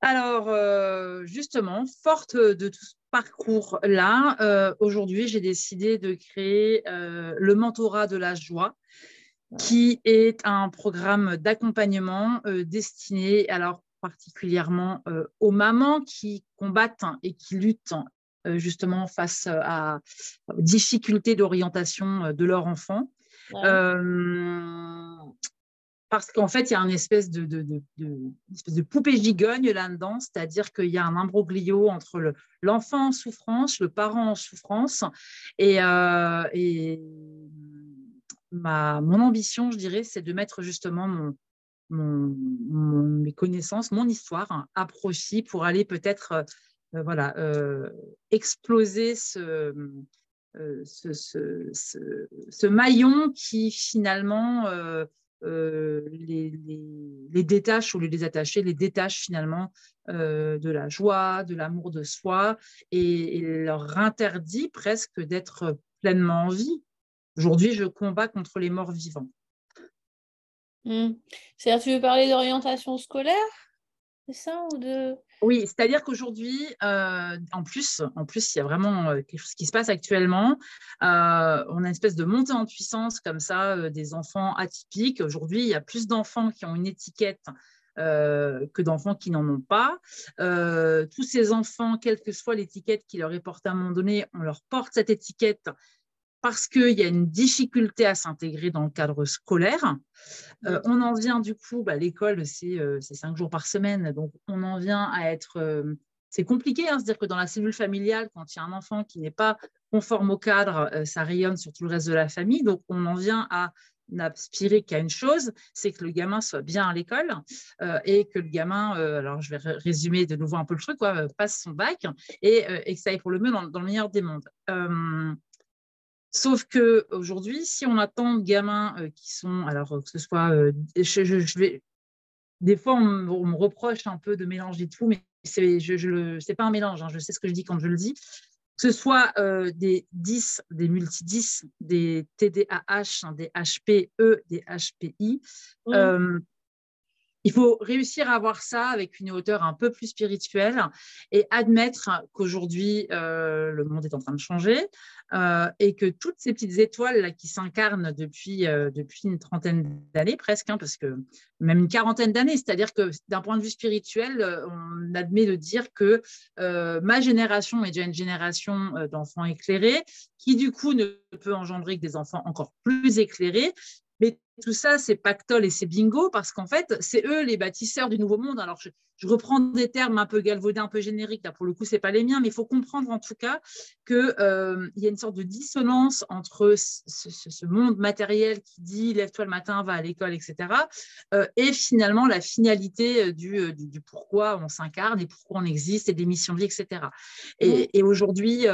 Alors, euh, justement, forte de tout ce parcours-là, euh, aujourd'hui, j'ai décidé de créer euh, le mentorat de la joie, qui est un programme d'accompagnement destiné, alors particulièrement aux mamans qui combattent et qui luttent justement face à, aux difficultés d'orientation de leur enfant parce qu'en fait, il y a une espèce de, poupée gigogne là-dedans, c'est-à-dire qu'il y a un imbroglio entre l'enfant en souffrance, le parent en souffrance, et, euh, ma, mon ambition, je dirais, c'est de mettre justement mes connaissances, mon histoire à profit pour aller peut-être euh, voilà, euh, exploser ce, ce, ce, maillon qui finalement euh, les, les, détache ou les désattacher, les détache finalement euh, de la joie, de l'amour de soi et, leur interdit presque d'être pleinement en vie. Aujourd'hui, je combats contre les morts vivants. Mmh. C'est-à-dire, tu veux parler d'orientation scolaire? C'est ça ou de... Oui, c'est-à-dire qu'aujourd'hui, euh, en plus, en plus, il y a vraiment euh, quelque chose qui se passe actuellement. Euh, on a une espèce de montée en puissance comme ça des enfants atypiques. Aujourd'hui, il y a plus d'enfants qui ont une étiquette que d'enfants qui n'en ont pas. tous ces enfants, quelle que soit l'étiquette qui leur est portée à un moment donné, on leur porte cette étiquette parce qu'il y a une difficulté à s'intégrer dans le cadre scolaire. Euh, on en vient du coup, bah, l'école, euh, c'est cinq jours par semaine, donc on en vient à être... Euh, c'est compliqué, hein, c'est-à-dire que dans la cellule familiale, quand il y a un enfant qui n'est pas conforme au cadre, ça rayonne sur tout le reste de la famille. Donc on en vient à n'aspirer qu'à une chose, c'est que le gamin soit bien à l'école et que le gamin, alors je vais résumer de nouveau un peu le truc, quoi, passe son bac et, et que ça aille pour le mieux dans, dans le meilleur des mondes. Sauf que aujourd'hui, si on attend de gamins euh, qui sont, alors que ce soit, euh, je, vais, des fois on, me reproche un peu de mélanger tout, mais c'est, je, pas un mélange. Hein, je sais ce que je dis quand je le dis. Que ce soit euh, des 10, des multi-10, des TDAH, des HPE, des HPI, mmh. Il faut réussir à avoir ça avec une hauteur un peu plus spirituelle et admettre qu'aujourd'hui, euh, le monde est en train de changer euh, et que toutes ces petites étoiles qui s'incarnent depuis, euh, depuis une trentaine d'années presque, hein, parce que même une quarantaine d'années, c'est-à-dire que d'un point de vue spirituel, on admet de dire que ma génération est déjà une génération d'enfants éclairés qui du coup ne peut engendrer que des enfants encore plus éclairés mais tout ça, c'est pactole et c'est bingo parce qu'en fait, c'est eux les bâtisseurs du nouveau monde. Alors, je, reprends des termes un peu galvaudés, un peu génériques. Là, pour le coup, ce n'est pas les miens, mais il faut comprendre en tout cas qu'il euh, y a une sorte de dissonance entre ce, monde matériel qui dit lève-toi le matin, va à l'école, etc., euh, et finalement la finalité euh, du, du, pourquoi on s'incarne et pourquoi on existe et des missions de vie, etc. Et, et aujourd'hui,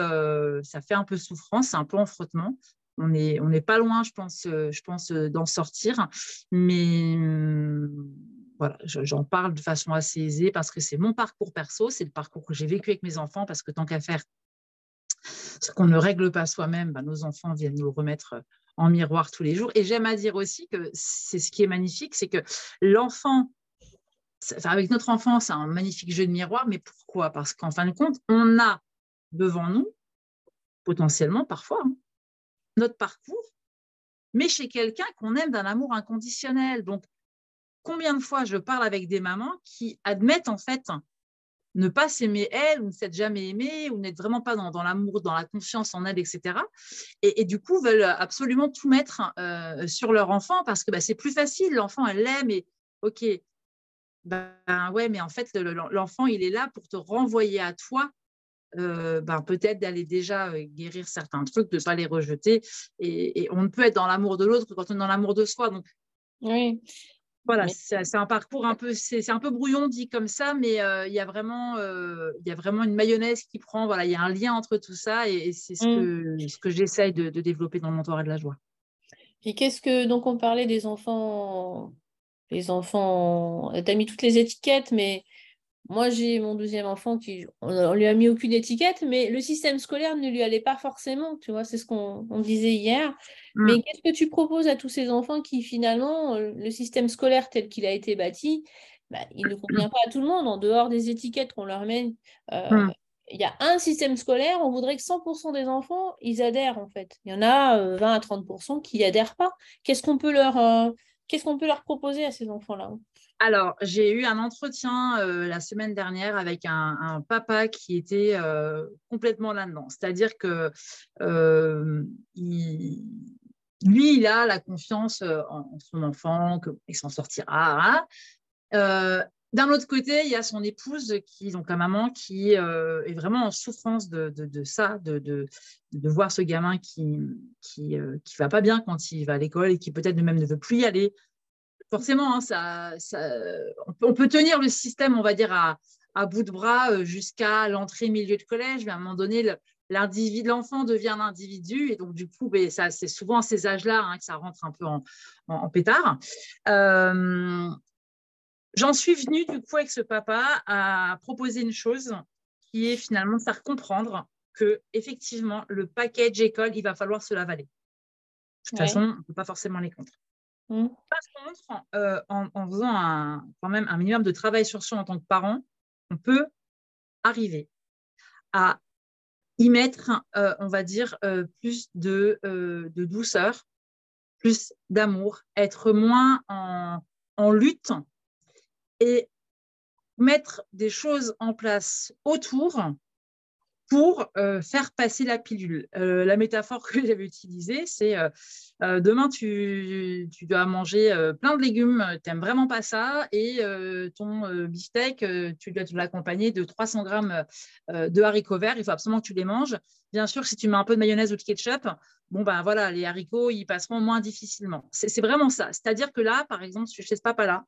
ça fait un peu souffrance, c'est un peu en frottement on n'est pas loin, je pense, euh, je pense euh, d'en sortir. Mais, voilà, j'en parle de façon assez aisée parce que c'est mon parcours perso, c'est le parcours que j'ai vécu avec mes enfants, parce que tant qu'à faire, ce qu'on ne règle pas soi-même, ben, nos enfants viennent nous remettre en miroir tous les jours. Et j'aime à dire aussi que c'est ce qui est magnifique, c'est que l'enfant, avec notre enfant, c'est un magnifique jeu de miroir, mais pourquoi? Parce qu'en fin de compte, on a devant nous, potentiellement parfois, hein, notre parcours, mais chez quelqu'un qu'on aime d'un amour inconditionnel. Donc, combien de fois je parle avec des mamans qui admettent en fait ne pas s'aimer elle ou ne s'être jamais aimée ou n'être vraiment pas dans, l'amour, dans la confiance en elle, etc. Et, du coup, veulent absolument tout mettre euh, sur leur enfant parce que bah, c'est plus facile. L'enfant, elle l'aime et OK, ben ouais, mais en fait, l'enfant, il est là pour te renvoyer à toi. Euh, ben, peut-être d'aller déjà euh, guérir certains trucs, de ne pas les rejeter. Et, et, on ne peut être dans l'amour de l'autre que quand on est dans l'amour de soi. Donc, oui. Voilà, c'est un parcours un peu, c'est un peu brouillon dit comme ça, mais euh, il y a vraiment, euh, il y a vraiment une mayonnaise qui prend. Voilà, il y a un lien entre tout ça et, c'est ce, mmh. que, ce que j'essaye de, développer dans mon toit de la joie. Et qu'est-ce que donc on parlait des enfants, les enfants, tu as mis toutes les étiquettes, mais moi, j'ai mon deuxième enfant qui, on, lui a mis aucune étiquette, mais le système scolaire ne lui allait pas forcément, tu vois, c'est ce qu'on disait hier. Mm. Mais qu'est-ce que tu proposes à tous ces enfants qui, finalement, euh, le système scolaire tel qu'il a été bâti, bah, il ne convient pas à tout le monde, en dehors des étiquettes qu'on leur met. Euh, mm. Il y a un système scolaire, on voudrait que 100% des enfants, ils adhèrent, en fait. Il y en a 20 euh, à 30% qui n'y adhèrent pas. Qu'est-ce qu'on peut leur... Qu'est-ce qu'on peut leur proposer à ces enfants-là? Alors, j'ai eu un entretien euh, la semaine dernière avec un, papa qui était euh, complètement là-dedans. C'est-à-dire que euh, lui, il a la confiance en, son enfant, qu'il s'en sortira. Hein. D'un autre côté, il y a son épouse, qui, donc la maman, qui est vraiment en souffrance de, ça, de, voir ce gamin qui ne qui, va pas bien quand il va à l'école et qui peut-être même ne veut plus y aller forcément, hein, ça, on, peut, tenir le système, on va dire, à, bout de bras euh, jusqu'à l'entrée milieu de collège, mais à un moment donné, l'individu, l'enfant devient un individu, et donc du coup, ben, ça, c'est souvent à ces âges-là hein, que ça rentre un peu en, pétard. Euh, j'en suis venue du coup avec ce papa à proposer une chose qui est finalement de faire comprendre que effectivement le package école, il va falloir se l'avaler. De toute façon, on ne peut pas forcément les contre. Mmh. Par contre, euh, en, faisant un, quand même un minimum de travail sur soi en tant que parent, on peut arriver à y mettre, euh, on va dire, euh, plus de, de, douceur, plus d'amour, être moins en, en lutte et mettre des choses en place autour pour euh, faire passer la pilule. Euh, la métaphore que j'avais utilisée, c'est euh, demain, tu, dois manger plein de légumes, tu n'aimes vraiment pas ça, et ton beefsteak, tu dois l'accompagner de 300 grammes de haricots verts, il faut absolument que tu les manges. Bien sûr, si tu mets un peu de mayonnaise ou de ketchup, bon ben voilà, les haricots, ils passeront moins difficilement. C'est vraiment ça. C'est-à-dire que là, par exemple, chez ce papa-là,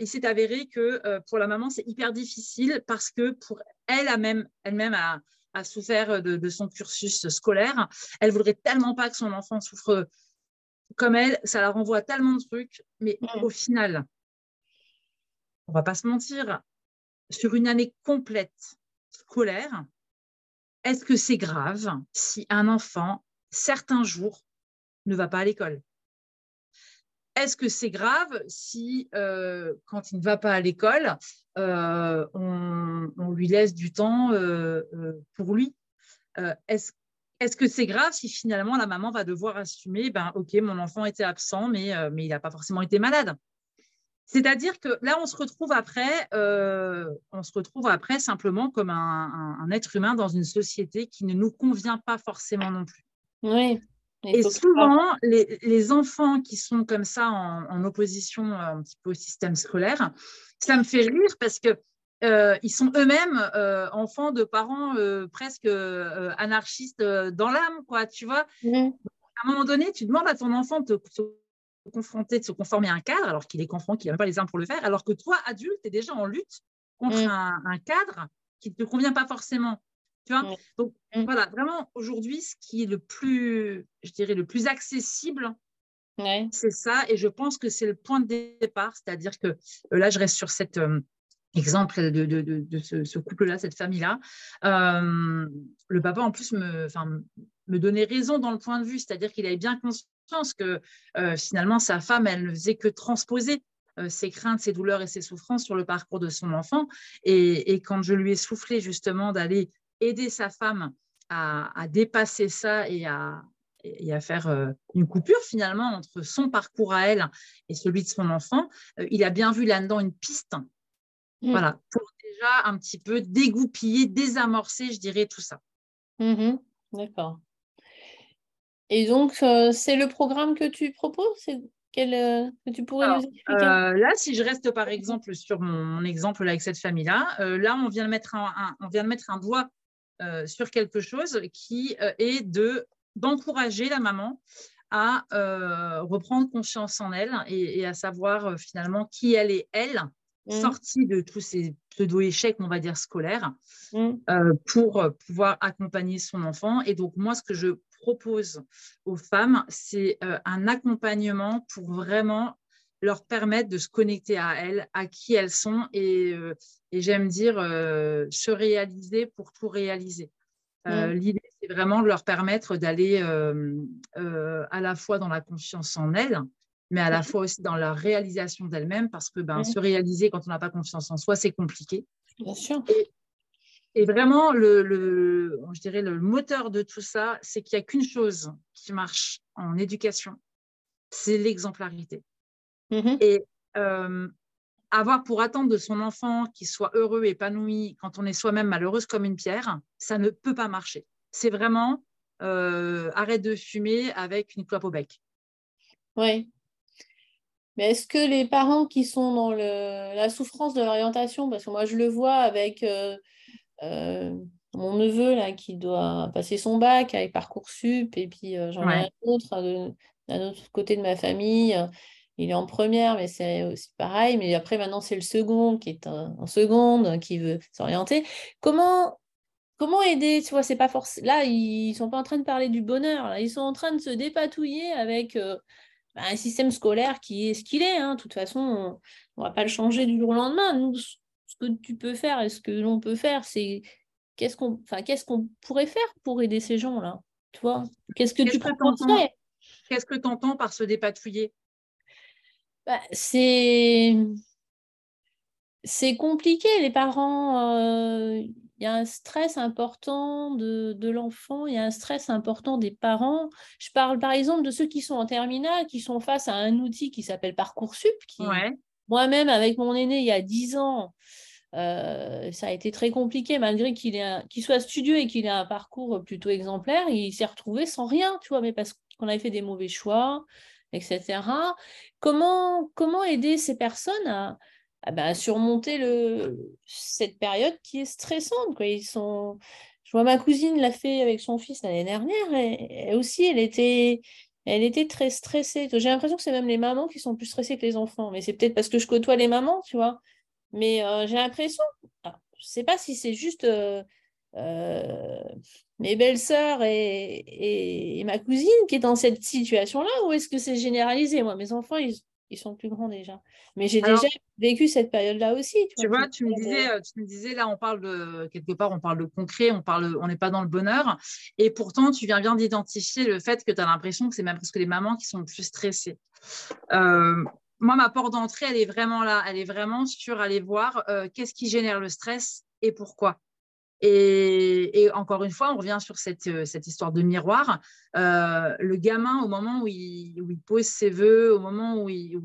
il s'est avéré que pour la maman, c'est hyper difficile parce que pour elle, elle-même, elle-même a a souffert de, son cursus scolaire. Elle voudrait tellement pas que son enfant souffre comme elle, ça la renvoie à tellement de trucs, mais mm. au final, on va pas se mentir, sur une année complète scolaire, est-ce que c'est grave si un enfant, certains jours, ne va pas à l'école? Est-ce que c'est grave si, euh, quand il ne va pas à l'école, euh, on, lui laisse du temps euh, pour lui? Est-ce est que c'est grave si finalement la maman va devoir assumer, ben ok, mon enfant était absent, mais, mais il n'a pas forcément été malade? C'est-à-dire que là, on se retrouve après, on se retrouve après simplement comme un, un, être humain dans une société qui ne nous convient pas forcément non plus. Oui. Et souvent, les, enfants qui sont comme ça en, opposition euh, un petit peu au système scolaire, ça me fait rire parce que euh, ils sont eux-mêmes euh, enfants de parents presque anarchistes dans l'âme, quoi, tu vois. Mmh. À un moment donné, tu demandes à ton enfant de se confronter, de se conformer à un cadre, alors qu'il est confronté, qu'il n'a même pas les armes pour le faire, alors que toi, adulte, tu es déjà en lutte contre mmh. un, un, cadre qui ne te convient pas forcément. Donc mmh. voilà, vraiment aujourd'hui, ce qui est le plus, je dirais, le plus accessible C'est ça, et je pense que c'est le point de départ, c'est-à-dire que là, je reste sur cet exemple de, de, ce, couple-là, cette famille-là. le papa, en plus, me, me donnait raison dans le point de vue, c'est-à-dire qu'il avait bien conscience que finalement, sa femme, elle ne faisait que transposer ses craintes, ses douleurs et ses souffrances sur le parcours de son enfant. Et, et quand je lui ai soufflé justement d'aller aider sa femme à, dépasser ça et à, et à faire euh, une coupure finalement entre son parcours à elle et celui de son enfant, euh, il a bien vu là-dedans une piste. Mmh. Voilà, pour déjà un petit peu dégoupiller, désamorcer, je dirais, tout ça. Mmh D'accord. Et donc, euh, c'est le programme que tu proposes? Quel, que tu pourrais nous expliquer? Là, si je reste par exemple sur mon, exemple là, avec cette famille-là, là, on vient de mettre un, on vient de mettre un doigt sur quelque chose qui est de d'encourager la maman à euh, reprendre confiance en elle et, à savoir euh, finalement qui elle est, elle, mmh. sortie de tous ces pseudo-échecs, on va dire, scolaires, mmh. euh, pour pouvoir accompagner son enfant. Et donc, moi, ce que je propose aux femmes, c'est un accompagnement pour vraiment leur permettre de se connecter à elles, à qui elles sont et, et j'aime dire se réaliser pour tout réaliser. Mmh. L'idée, c'est vraiment de leur permettre d'aller euh, euh, à la fois dans la confiance en elles, mais à la fois aussi dans la réalisation d'elles-mêmes, parce que ben, se réaliser quand on n'a pas confiance en soi, c'est compliqué. Bien sûr. Et, vraiment, le, le, je dirais le moteur de tout ça, c'est qu'il n'y a qu'une chose qui marche en éducation, c'est l'exemplarité. Mmh et euh, avoir pour attendre de son enfant qu'il soit heureux, épanoui, quand on est soi-même malheureuse comme une pierre, ça ne peut pas marcher c'est vraiment euh, arrête de fumer avec une clope au bec. Oui. Mais est-ce que les parents qui sont dans la souffrance de l'orientation, parce que moi je le vois avec euh, mon neveu là, qui doit passer son bac avec Parcoursup, et puis j'en ai un autre d'un autre côté de ma famille. Il est en première, mais c'est aussi pareil. Mais après, maintenant, c'est le second qui est en seconde, qui veut s'orienter. Comment comment aider Tu vois, c'est pas forcément. Là, ils sont pas en train de parler du bonheur. Ils sont en train de se dépatouiller avec euh, bah, un système scolaire qui est ce qu'il est. Hein. De toute façon, on, ne va pas le changer du jour au lendemain. Nous, ce que tu peux faire et ce que l'on peut faire, c'est qu'est-ce qu'on, enfin, qu'est-ce qu'on pourrait faire pour aider ces gens-là Tu vois? Qu'est-ce que tu proposerais? Qu'est-ce que tu entends par se dépatouiller? Bah, C'est c'est compliqué. Les parents, euh, il y a un stress important de, l'enfant, il y a un stress important des parents. Je parle par exemple de ceux qui sont en terminale, qui sont face à un outil qui s'appelle Parcoursup, qui moi-même avec mon aîné il y a 10 ans, euh, ça a été très compliqué malgré qu'il soit studieux et qu'il ait un parcours plutôt exemplaire, il s'est retrouvé sans rien, tu vois, mais parce qu'on avait fait des mauvais choix, etc. Comment, comment aider ces personnes à, ah bah, surmonter le, cette période qui est stressante. Quoi? Ils sont... Je vois ma cousine l'a fait avec son fils l'année dernière, et, aussi, elle était, elle était très stressée. J'ai l'impression que c'est même les mamans qui sont plus stressées que les enfants, mais c'est peut-être parce que je côtoie les mamans, tu vois? Mais euh, j'ai l'impression, je ne sais pas si c'est juste euh, mes belles-sœurs et, et, ma cousine qui est dans cette situation-là, ou est-ce que c'est généralisé? Moi, mes enfants, ils, ils sont plus grands déjà. Mais j'ai déjà vécu cette période-là aussi. Tu, vois, tu me disais, euh, tu me disais là, on parle de quelque part, on parle de concret, on parle, on n'est pas dans le bonheur. Et pourtant, tu viens bien d'identifier le fait que tu as l'impression que c'est même presque les mamans qui sont plus stressées. Euh, moi, ma porte d'entrée, elle est vraiment là. Elle est vraiment sur aller voir euh, qu'est-ce qui génère le stress et pourquoi. Et, encore une fois, on revient sur cette, euh, histoire de miroir. Euh, le gamin, au moment où il, pose ses voeux, au moment où il,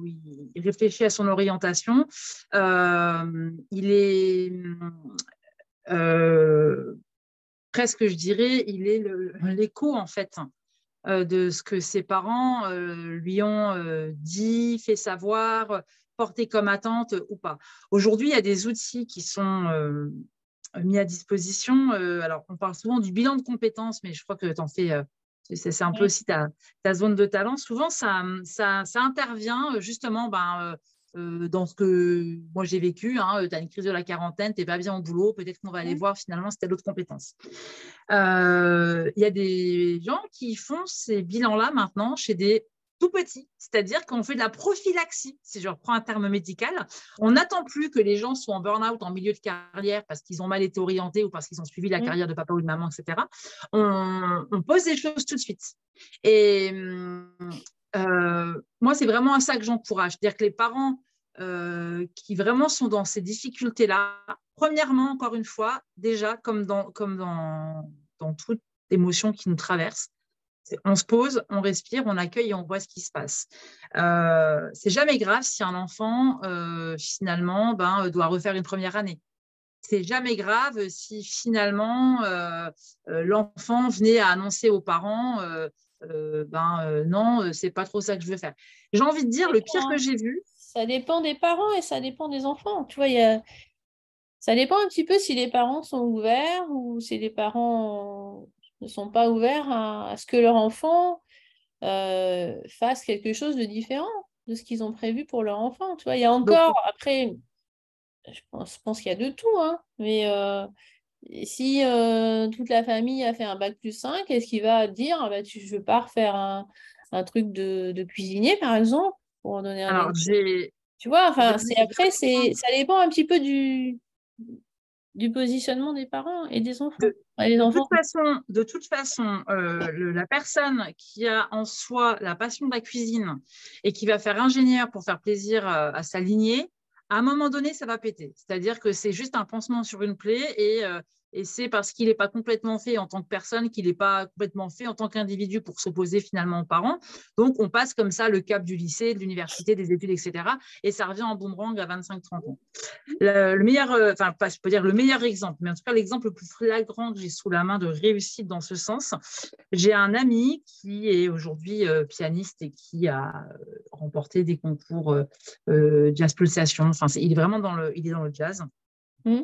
réfléchit à son orientation, euh, il est presque, je dirais, il est l'écho en fait de ce que ses parents lui ont dit, fait savoir, porté comme attente ou pas. Aujourd'hui, il y a des outils qui sont mis à disposition. Euh, alors, on parle souvent du bilan de compétences, mais je crois que tu en fais, euh, c'est un peu aussi ta, ta, zone de talent. Souvent, ça, ça, ça intervient euh, justement ben, dans ce que moi j'ai vécu. Hein, tu as une crise de la quarantaine, tu n'es pas bien au boulot, peut-être qu'on va aller voir finalement si tu as d'autres compétences. Il y a des gens qui font ces bilans-là maintenant chez des tout petit, c'est-à-dire qu'on fait de la prophylaxie, si je reprends un terme médical. On n'attend plus que les gens soient en burn-out en milieu de carrière parce qu'ils ont mal été orientés ou parce qu'ils ont suivi la mmh. carrière de papa ou de maman, etc. On, pose des choses tout de suite. Et euh, moi, c'est vraiment à ça que j'encourage, c'est-à-dire que les parents euh, qui vraiment sont dans ces difficultés-là, premièrement, encore une fois, déjà, comme dans, comme dans, dans toute émotion qui nous traverse, on se pose, on respire, on accueille et on voit ce qui se passe. Euh, c'est jamais grave si un enfant, euh, finalement, ben, doit refaire une première année. C'est jamais grave si finalement euh, l'enfant venait à annoncer aux parents ben non, c'est pas trop ça que je veux faire. J'ai envie de dire, le pire que j'ai vu. Ça dépend des parents et ça dépend des enfants. Tu vois, ça dépend un petit peu si les parents sont ouverts ou si les parents ne sont pas ouverts à, ce que leur enfant euh, fasse quelque chose de différent de ce qu'ils ont prévu pour leur enfant. Tu vois, il y a encore, après, je pense, pense qu'il y a de tout, hein, mais euh, si euh, toute la famille a fait un bac plus 5, est-ce qu'il va dire ah bah, tu, je pars faire un, un truc de, de, cuisinier, par exemple, pour donner un Alors, Tu vois, enfin, c'est après, c'est ça dépend un petit peu du, du positionnement des parents et des enfants. De, toute façon, de toute façon euh, la personne qui a en soi la passion de la cuisine et qui va faire ingénieur pour faire plaisir euh, à sa lignée, à un moment donné, ça va péter. C'est-à-dire que c'est juste un pansement sur une plaie et euh, et c'est parce qu'il n'est pas complètement fait en tant que personne qu'il n'est pas complètement fait en tant qu'individu pour s'opposer finalement aux parents. Donc, on passe comme ça le cap du lycée, de l'université, des études, etc. Et ça revient en boomerang à 25-30 ans. Le, meilleur, euh, enfin, je peux dire le meilleur exemple, mais en tout cas, l'exemple le plus flagrant que j'ai sous la main de réussite dans ce sens, j'ai un ami qui est aujourd'hui euh, pianiste et qui a euh, remporté des concours jazz pulsation. Enfin, il est vraiment dans le, il est dans le jazz. Mmh.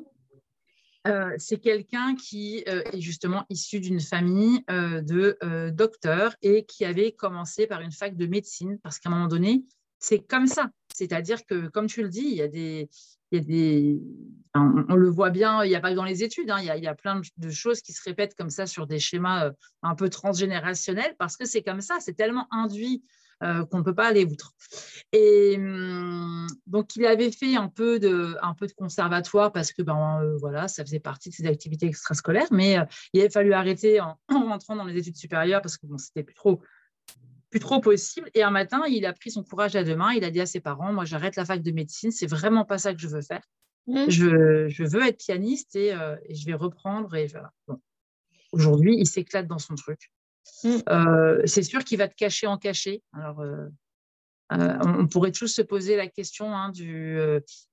Euh, c'est quelqu'un qui euh, est justement issu d'une famille euh, de docteurs et qui avait commencé par une fac de médecine parce qu'à un moment donné, c'est comme ça. C'est-à-dire que, comme tu le dis, il y a des. on, le voit bien, il n'y a pas que dans les études, hein, il, y a, plein de choses qui se répètent comme ça sur des schémas un peu transgénérationnels parce que c'est comme ça, c'est tellement induit euh, qu'on ne peut pas aller outre. Et hum, donc, il avait fait un peu de, un peu de conservatoire parce que ben, euh, voilà, ça faisait partie de ses activités extrascolaires, mais euh, il a fallu arrêter en, rentrant dans les études supérieures parce que bon, c'était plus trop plus trop possible. Et un matin, il a pris son courage à deux mains. Il a dit à ses parents, moi, j'arrête la fac de médecine. C'est vraiment pas ça que je veux faire. Mmh. Je, je, veux être pianiste et, et, je vais reprendre. Et voilà. Aujourd'hui, il s'éclate dans son truc. Mm. Euh, c'est sûr qu'il va te cacher en cacher. Alors, euh, euh, on, pourrait tous se poser la question hein, du,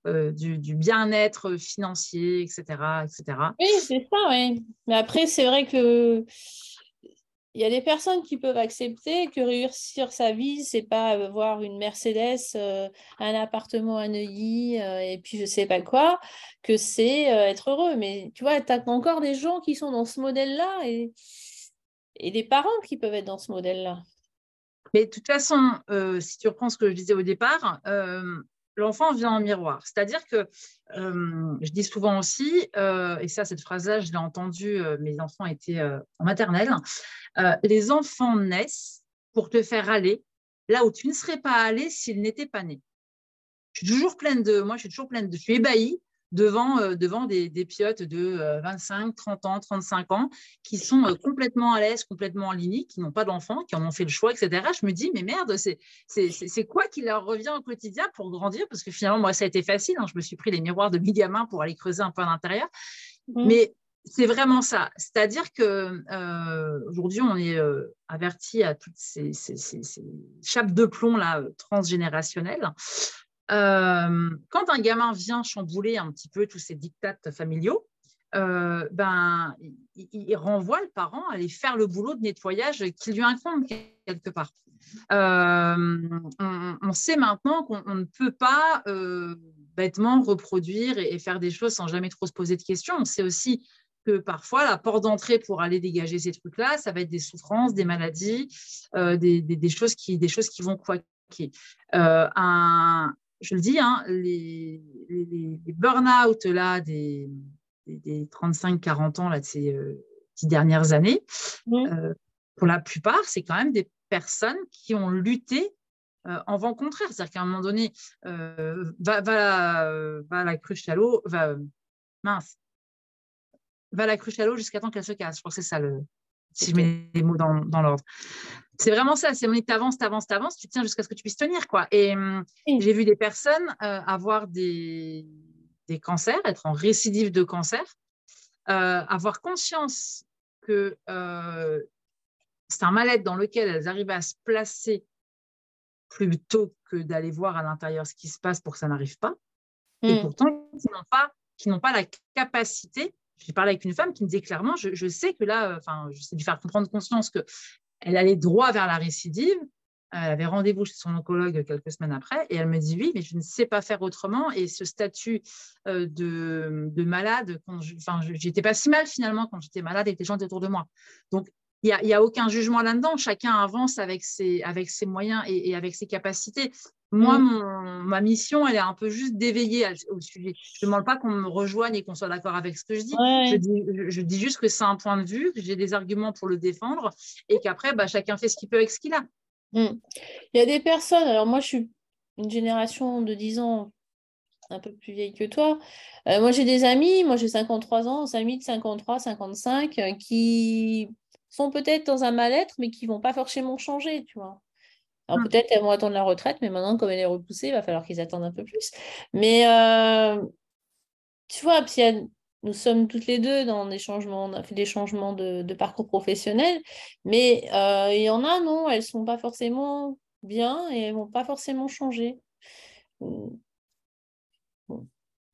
du, bien-être financier, etc., etc. Oui, c'est ça, oui. Mais après, c'est vrai que il y a des personnes qui peuvent accepter que réussir sa vie, c'est pas avoir une Mercedes, un appartement à Neuilly et puis je sais pas quoi, que c'est être heureux. Mais tu vois, tu as encore des gens qui sont dans ce modèle-là et et des parents qui peuvent être dans ce modèle-là. Mais de toute façon, euh, si tu reprends ce que je disais au départ, euh, l'enfant vient en miroir. C'est-à-dire que euh, je dis souvent aussi, et ça, cette phrase-là, je l'ai entendue, mes enfants étaient en maternelle, les enfants naissent pour te faire aller là où tu ne serais pas allé s'ils n'étaient pas nés. Je suis toujours pleine de, moi, je suis toujours pleine de, je suis ébahie devant, euh, devant des, des, piotes de 25, euh, 30 ans, 35 ans, qui sont euh, complètement à l'aise, complètement en ligne, qui n'ont pas d'enfants, qui en ont fait le choix, etc. Je me dis, mais merde, c'est quoi qui leur revient au quotidien pour grandir? Parce que finalement, moi, ça a été facile. Hein. je me suis pris les miroirs de mi-gamin pour aller creuser un peu à l'intérieur. Mmh. Mais c'est vraiment ça. C'est-à-dire que aujourd'hui, on est averti à toutes ces, ces, ces, ces, chapes de plomb là transgénérationnelles. Quand un gamin vient chambouler un petit peu tous ces dictates familiaux, ben, il, renvoie le parent à aller faire le boulot de nettoyage qui lui incombe quelque part. On, sait maintenant qu'on ne peut pas bêtement reproduire et, faire des choses sans jamais trop se poser de questions. On sait aussi que parfois, la porte d'entrée pour aller dégager ces trucs-là, ça va être des souffrances, des maladies, des, choses, qui, des choses qui vont Euh, un, je le dis, hein, les, burn-out là, des, 35-40 ans là, de ces euh, dix dernières années, euh, pour la plupart, c'est quand même des personnes qui ont lutté en vent contraire. C'est-à-dire qu'à un moment donné, va, va, va, la cruche à l'eau, va, mince, va la cruche à l'eau jusqu'à temps qu'elle se casse. Je crois que c'est ça le, si je mets les mots dans, dans l'ordre. C'est vraiment ça, c'est t'avances, t'avances, t'avances, tu tiens jusqu'à ce que tu puisses tenir. quoi. Et hum, j'ai vu des personnes avoir des, des cancers, être en récidive de cancer, euh, avoir conscience que euh, c'est un mal-être dans lequel elles arrivent à se placer plutôt que d'aller voir à l'intérieur ce qui se passe pour que ça n'arrive pas. Et hmm. pourtant, qui n'ont pas, qui n'ont pas la capacité. J'ai parlé avec une femme qui me disait clairement, je, sais que là, euh, enfin, je sais lui faire comprendre conscience que elle allait droit vers la récidive, elle avait rendez-vous chez son oncologue quelques semaines après et elle me dit oui, mais je ne sais pas faire autrement. Et ce statut euh, de, de, malade, quand enfin, j'étais pas si mal finalement quand j'étais malade avec les gens autour de moi. Donc, il n'y a, aucun jugement là-dedans. Chacun avance avec ses moyens et, avec ses capacités. Moi, mm. ma mission, elle est un peu juste d'éveiller au sujet. Je ne demande pas qu'on me rejoigne et qu'on soit d'accord avec ce que je dis. Je, dis je, dis juste que c'est un point de vue, que j'ai des arguments pour le défendre et qu'après, bah, chacun fait ce qu'il peut avec ce qu'il a. Mm. Il y a des personnes, alors moi je suis une génération de 10 ans un peu plus vieille que toi. Euh, moi j'ai des amis, moi j'ai 53 ans, des amis de 53, 55 euh, qui sont peut-être dans un mal-être mais qui ne vont pas forcément changer, tu vois. Alors mm. peut-être elles vont attendre la retraite, mais maintenant comme elle est repoussée, il va falloir qu'ils attendent un peu plus. Mais euh, tu vois, puis a nous sommes toutes les deux dans des changements, on a fait des changements de, parcours professionnel, mais euh, il y en a, non, elles ne sont pas forcément bien et elles ne vont pas forcément changer. Tu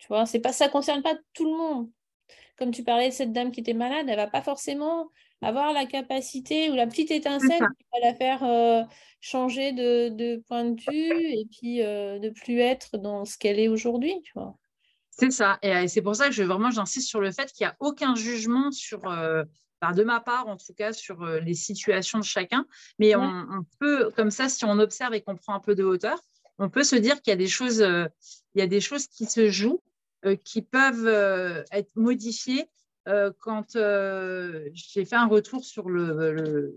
vois, c'est pas, ça ne concerne pas tout le monde. Comme tu parlais de cette dame qui était malade, elle ne va pas forcément avoir la capacité ou la petite étincelle qui va la faire euh, changer de, point de vue et puis euh, de plus être dans ce qu'elle est aujourd'hui, tu vois. C'est ça. Et c'est pour ça que je, vraiment j'insiste sur le fait qu'il n'y a aucun jugement sur, euh, de ma part en tout cas, sur euh, les situations de chacun. Mais on, peut, comme ça, si on observe et qu'on prend un peu de hauteur, on peut se dire qu'il y a des choses, euh, il y a des choses qui se jouent, qui peuvent être modifiées. Quand j'ai fait un retour sur le,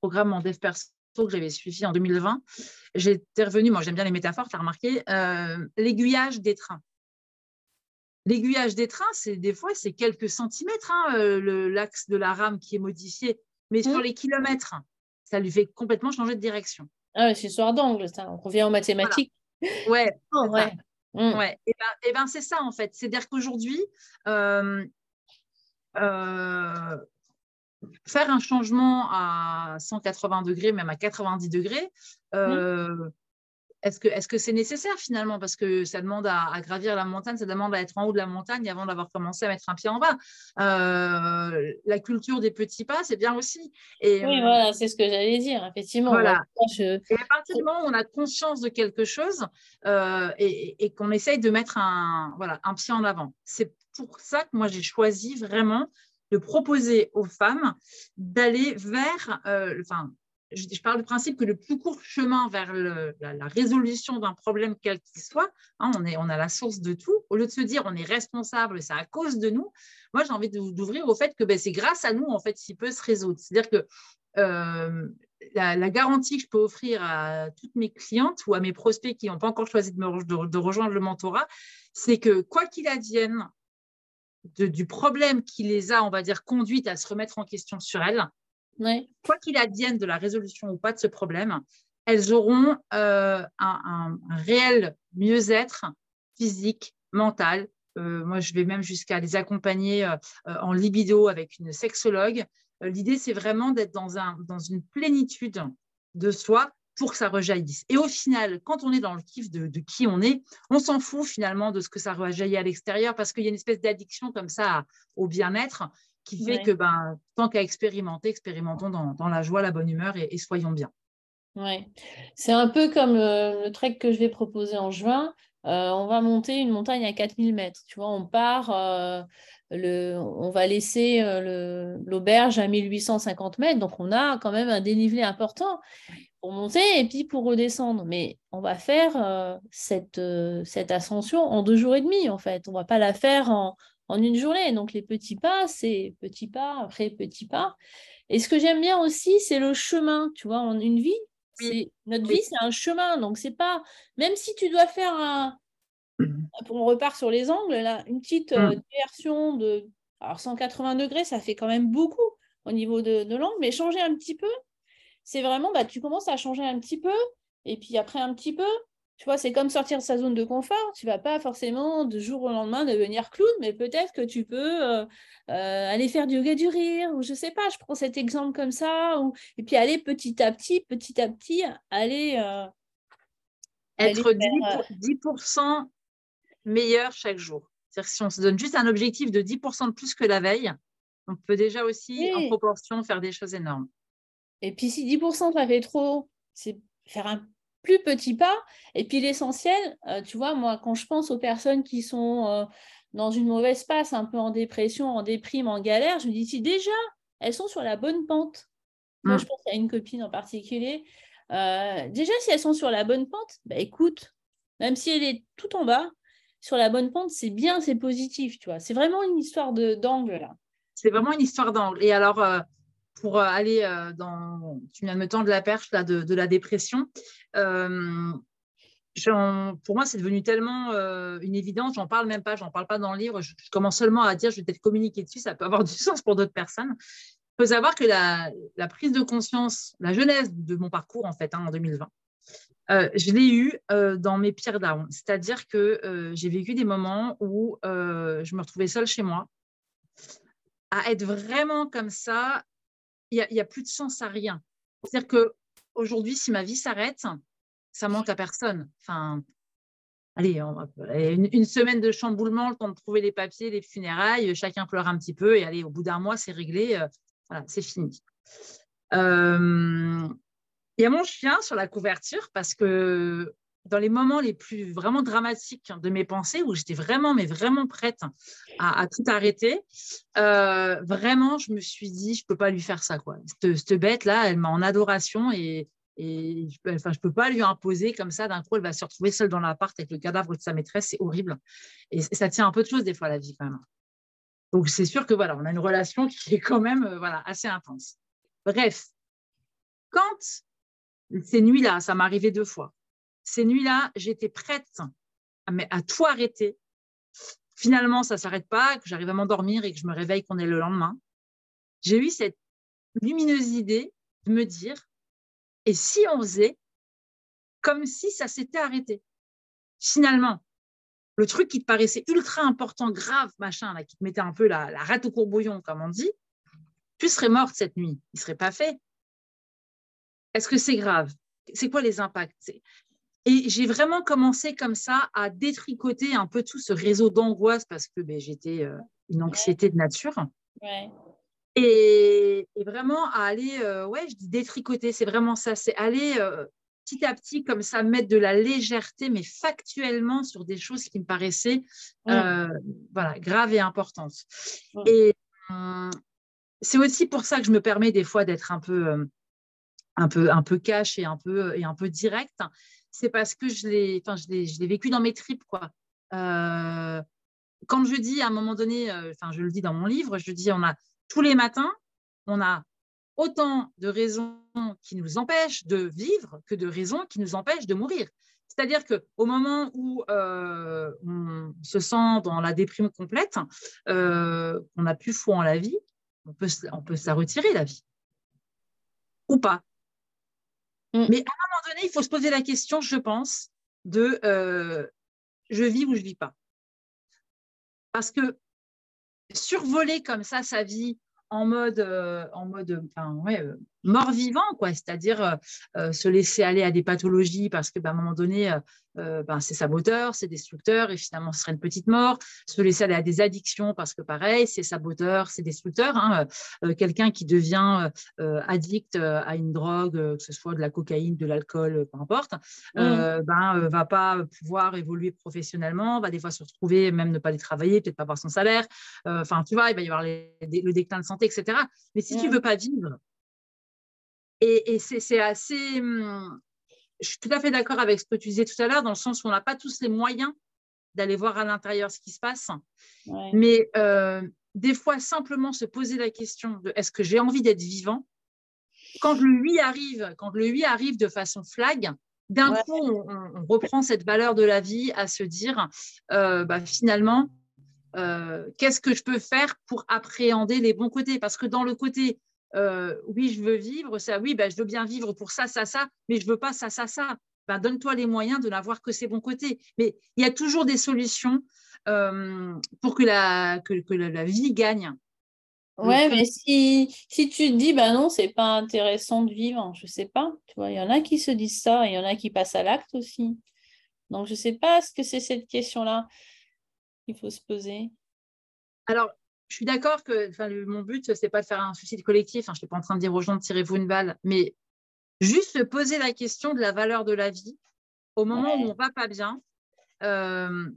programme en dev perso que j'avais suivi en 2020, j'étais revenue, moi j'aime bien les métaphores, tu as remarqué, l'aiguillage des trains. L'aiguillage des trains, c'est des fois, c'est quelques centimètres, hein, euh, l'axe de la rame qui est modifié. Mais sur mmh. les kilomètres, ça lui fait complètement changer de direction. Ah, c'est histoire d'angle. On revient en mathématiques. Ouais. Oh, ouais. Mmh. ouais. Et ben, et ben c'est ça, en fait. C'est-à-dire qu'aujourd'hui, euh, euh, faire un changement à 180 degrés, même à 90 degrés, mmh. Est-ce que c'est -ce c'est nécessaire finalement? Parce que ça demande à, gravir la montagne, ça demande à être en haut de la montagne avant d'avoir commencé à mettre un pied en bas. Euh, la culture des petits pas, c'est bien aussi. Et, oui, euh, voilà, c'est ce que j'allais dire, effectivement. Voilà. Et à partir du moment où on a conscience de quelque chose euh, et, qu'on essaye de mettre un, voilà, un pied en avant, c'est pour ça que moi j'ai choisi vraiment de proposer aux femmes d'aller vers, enfin, je, parle du principe que le plus court chemin vers la, résolution d'un problème quel qu'il soit, hein, on, a la source de tout, au lieu de se dire on est responsable, c'est à cause de nous, moi j'ai envie d'ouvrir au fait que ben, c'est grâce à nous en fait s'il peut se résoudre. C'est-à-dire que euh, la, garantie que je peux offrir à toutes mes clientes ou à mes prospects qui n'ont pas encore choisi de, rejoindre le mentorat, c'est que quoi qu'il advienne du problème qui les a, on va dire, conduites à se remettre en question sur elles, quoi qu'il advienne de la résolution ou pas de ce problème, elles auront euh, un, réel mieux-être physique, mental. Euh, moi, je vais même jusqu'à les accompagner euh, en libido avec une sexologue. L'idée, c'est vraiment d'être dans, un, dans une plénitude de soi pour que ça rejaillisse. Et au final, quand on est dans le kiff de, de qui on est, on s'en fout finalement de ce que ça rejaillit à l'extérieur parce qu'il y a une espèce d'addiction comme ça au bien-être qui fait que ben, tant qu'à expérimenter, expérimentons dans, la joie, la bonne humeur et, soyons bien. Ouais. C'est un peu comme euh, le trek que je vais proposer en juin. Euh, on va monter une montagne à 4000 mètres. Tu vois, on part, euh, le, on va laisser l'auberge à 1850 mètres. Donc, on a quand même un dénivelé important pour monter et puis pour redescendre. Mais on va faire cette, cette ascension en deux jours et demi, en fait. On ne va pas la faire en, en une journée. Donc les petits pas, c'est petits pas après petits pas. Et ce que j'aime bien aussi, c'est le chemin. Tu vois, en une vie, C'est notre vie, c'est un chemin. Donc c'est pas même si tu dois faire un on repart sur les angles là, une petite euh, mm. diversion de alors 180 degrés, ça fait quand même beaucoup au niveau de, de l'angle, mais changer un petit peu, c'est vraiment bah tu commences à changer un petit peu et puis après un petit peu, tu vois, c'est comme sortir de sa zone de confort. Tu vas pas forcément de jour au lendemain devenir clown, mais peut-être que tu peux euh, euh, aller faire du yoga du rire, ou je sais pas, je prends cet exemple comme ça, ou... et puis aller petit à petit, petit à petit, aller. Euh, Être 10%, meilleur chaque jour. C'est-à-dire que si on se donne juste un objectif de 10% de plus que la veille, on peut déjà aussi, en proportion, faire des choses énormes. Et puis si 10% ça fait trop, c'est faire un plus petit pas. Et puis l'essentiel, euh, tu vois, moi, quand je pense aux personnes qui sont euh, dans une mauvaise passe, un peu en dépression, en déprime, en galère, je me dis si déjà elles sont sur la bonne pente. Moi, mm. je pense à une copine en particulier. Euh, déjà, si elles sont sur la bonne pente, bah, écoute, même si elle est tout en bas, sur la bonne pente, c'est bien, c'est positif, tu vois. C'est vraiment une histoire d'angle là. C'est vraiment une histoire d'angle. Et alors, pour euh, aller euh, dans. Tu viens de me tendre la perche là, de, la dépression. Euh, pour moi, c'est devenu tellement une évidence, j'en parle même pas, j'en parle pas dans le livre, je, commence seulement à dire, je vais peut-être communiquer dessus, ça peut avoir du sens pour d'autres personnes. Il faut savoir que la, prise de conscience, la jeunesse de mon parcours, en fait, hein, en 2020, je l'ai eu dans mes pires downs. C'est-à-dire que j'ai vécu des moments où je me retrouvais seule chez moi, à être vraiment comme ça, il n'y a, plus de sens à rien. C'est-à-dire qu'aujourd'hui, si ma vie s'arrête, ça manque à personne. Enfin, allez, une, semaine de chamboulement, le temps de trouver les papiers, les funérailles, chacun pleure un petit peu et allez, au bout d'un mois, c'est réglé. Euh, voilà, c'est fini. Euh, il y a mon chien sur la couverture parce que dans les moments les plus vraiment dramatiques de mes pensées, où j'étais vraiment, mais vraiment prête à, tout arrêter, euh, vraiment, je me suis dit, je ne peux pas lui faire ça. Quoi. Cette, bête-là, elle m'a en adoration et, et je ne peux pas lui imposer comme ça. D'un coup, elle va se retrouver seule dans l'appart avec le cadavre de sa maîtresse. C'est horrible. Et ça tient un peu de choses, des fois, la vie, quand même. Donc, c'est sûr que voilà, on a une relation qui est quand même euh, voilà, assez intense. Bref, quand ces nuits-là, ça m'arrivait deux fois, ces nuits-là, j'étais prête à, tout arrêter. Finalement, ça ne s'arrête pas, que j'arrive à m'endormir et que je me réveille qu'on est le lendemain. J'ai eu cette lumineuse idée de me dire, et si on faisait comme si ça s'était arrêté? Finalement, le truc qui te paraissait ultra important, grave, machin, qui te mettait un peu la, la rate au courbouillon, comme on dit, tu serais morte cette nuit. Il ne serait pas fait. Est-ce que c'est grave? C'est quoi les impacts? Et j'ai vraiment commencé comme ça à détricoter un peu tout ce réseau d'angoisse parce que ben, j'étais euh, une anxiété de nature. Et, vraiment à aller, euh, ouais, je dis détricoter, c'est vraiment ça, c'est aller euh, petit à petit comme ça mettre de la légèreté, mais factuellement sur des choses qui me paraissaient voilà, graves et importantes. Et hum, c'est aussi pour ça que je me permets des fois d'être un peu, un peu, un peu cash et un peu, et un peu direct c'est parce que je l'ai, enfin, je l'ai, vécu dans mes tripes, quoi. Euh, quand je dis à un moment donné, euh, enfin, je le dis dans mon livre, je dis, on a tous les matins, on a autant de raisons qui nous empêchent de vivre que de raisons qui nous empêchent de mourir. C'est-à-dire qu'au moment où euh, on se sent dans la déprime complète, on n'a plus foi en la vie, on peut, on peut se retirer, la vie. Ou pas. Mm. Mais à un moment donné, il faut se poser la question, je pense, de euh, je vis ou je vis pas. Parce que survoler comme ça sa vie en mode, euh, en mode enfin, ouais, euh, mort-vivant, quoi, c'est-à-dire se laisser aller à des pathologies parce que, à un moment donné, euh, ben, c'est saboteur, c'est destructeur, et finalement, ce serait une petite mort. Se laisser aller à des addictions, parce que pareil, c'est saboteur, c'est destructeur. Hein. Euh, quelqu'un qui devient euh, addict à une drogue, que ce soit de la cocaïne, de l'alcool, peu importe, mmh. ben, va pas pouvoir évoluer professionnellement, va des fois se retrouver, même ne pas aller travailler, peut-être pas avoir son salaire. Enfin, tu vois, il va y avoir le déclin de santé, etc. Mais si tu mmh. veux pas vivre, et, et c'est assez, hum, je suis tout à fait d'accord avec ce que tu disais tout à l'heure, dans le sens où on n'a pas tous les moyens d'aller voir à l'intérieur ce qui se passe. Mais euh, des fois, simplement se poser la question de est-ce que j'ai envie d'être vivant? Quand le oui arrive, quand le oui arrive de façon flag, d'un coup, on, reprend cette valeur de la vie à se dire, euh, bah, finalement, euh, qu'est-ce que je peux faire pour appréhender les bons côtés? Parce que dans le côté, euh, oui, je veux vivre, ça, oui, bah, je veux bien vivre pour ça, ça, ça, mais je veux pas ça, ça, ça. Bah, donne-toi les moyens de n'avoir que ces bons côtés. Mais il y a toujours des solutions pour que la, que la vie gagne. Ouais, mais si, si tu te dis, bah non, c'est pas intéressant de vivre, je sais pas. Tu vois, il y en a qui se disent ça, il y en a qui passent à l'acte aussi. Donc, je sais pas ce que c'est cette question-là qu'il faut se poser. Alors, je suis d'accord que mon but, c'est pas de faire un suicide collectif. Hein, je ne suis pas en train de dire aux gens de tirer-vous une balle, mais juste se poser la question de la valeur de la vie au moment où on va pas bien. Euh,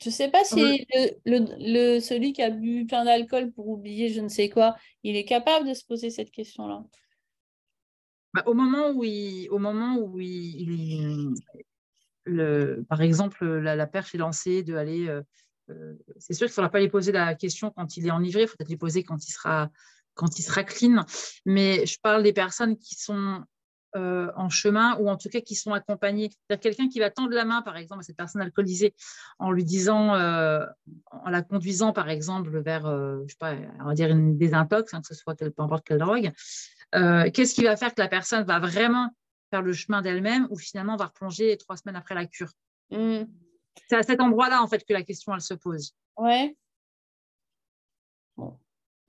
je ne sais pas si le, celui qui a bu plein d'alcool pour oublier je ne sais quoi, il est capable de se poser cette question-là? Bah, au moment où il, au moment où il, le, par exemple, la, perche est lancée de aller. Euh, c'est sûr qu'il ne faudra pas lui poser la question quand il est enivré, il faut peut-être lui poser quand il sera quand il sera clean. Mais je parle des personnes qui sont euh, en chemin ou en tout cas qui sont accompagnés. Quelqu'un qui va tendre la main, par exemple, à cette personne alcoolisée en lui disant, euh, en la conduisant, par exemple, vers, euh, je sais pas, dire une désintox, hein, que ce soit peu importe quelle drogue, qu'est-ce qui va faire que la personne va vraiment faire le chemin d'elle-même ou finalement va replonger trois semaines après la cure? Mmh. C'est à cet endroit-là, en fait, que la question, elle se pose. Ouais. Bon.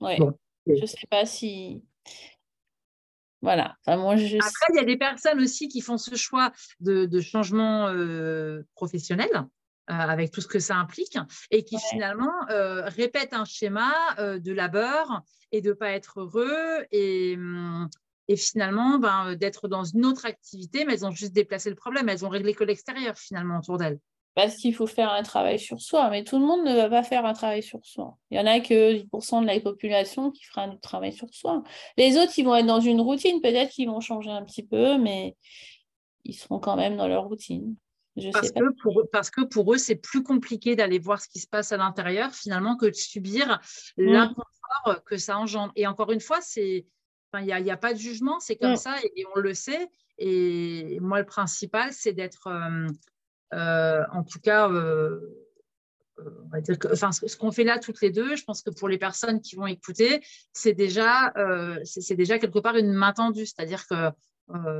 Ouais. Je ne sais pas si voilà. moi, je... Après, il y a des personnes aussi qui font ce choix de, changement euh, professionnel. Euh, avec tout ce que ça implique, et qui finalement euh, répètent un schéma de labeur et de ne pas être heureux, et, hum, et finalement ben, d'être dans une autre activité, mais elles ont juste déplacé le problème, elles ont réglé que l'extérieur finalement autour d'elles parce qu'il faut faire un travail sur soi, mais tout le monde ne va pas faire un travail sur soi. Il y en a que 10% de la population qui fera un travail sur soi. Les autres, ils vont être dans une routine, peut-être qu'ils vont changer un petit peu, mais ils seront quand même dans leur routine. parce, Que pour, parce que pour eux, c'est plus compliqué d'aller voir ce qui se passe à l'intérieur, finalement, que de subir mmh. l'inconfort que ça engendre. Et encore une fois, c'est il n'y a, a, pas de jugement, c'est comme mmh. ça, et, on le sait. Et moi, le principal, c'est d'être euh, en tout cas, euh, euh, ce qu'on fait là toutes les deux, je pense que pour les personnes qui vont écouter, c'est déjà, c'est déjà quelque part une main tendue. C'est-à-dire que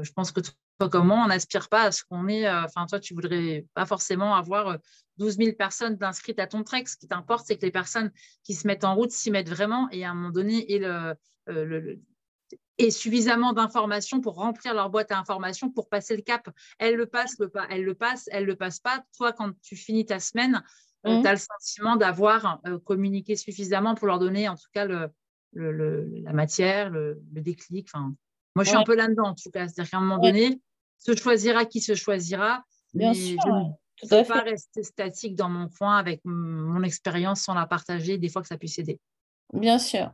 je pense que toi comme moi, on n'aspire pas à ce qu'on ait. Enfin, toi, tu voudrais pas forcément avoir 12 000 personnes inscrites à ton trek. Ce qui t'importe, c'est que les personnes qui se mettent en route s'y mettent vraiment et à un moment donné, et le, et suffisamment d'informations pour remplir leur boîte à informations pour passer le cap. Elle le passe, le pas, elle le passe, elle le passe pas. Toi, quand tu finis ta semaine, euh, mmh. tu as le sentiment d'avoir euh, communiqué suffisamment pour leur donner en tout cas le, la matière, le, déclic. Enfin, moi, je suis un peu là-dedans en tout cas. C'est-à-dire qu'à un moment donné, se choisira qui se choisira. Bien mais sûr, je ne peux pas rester statique dans mon coin avec mon expérience sans la partager, des fois que ça puisse aider. Bien sûr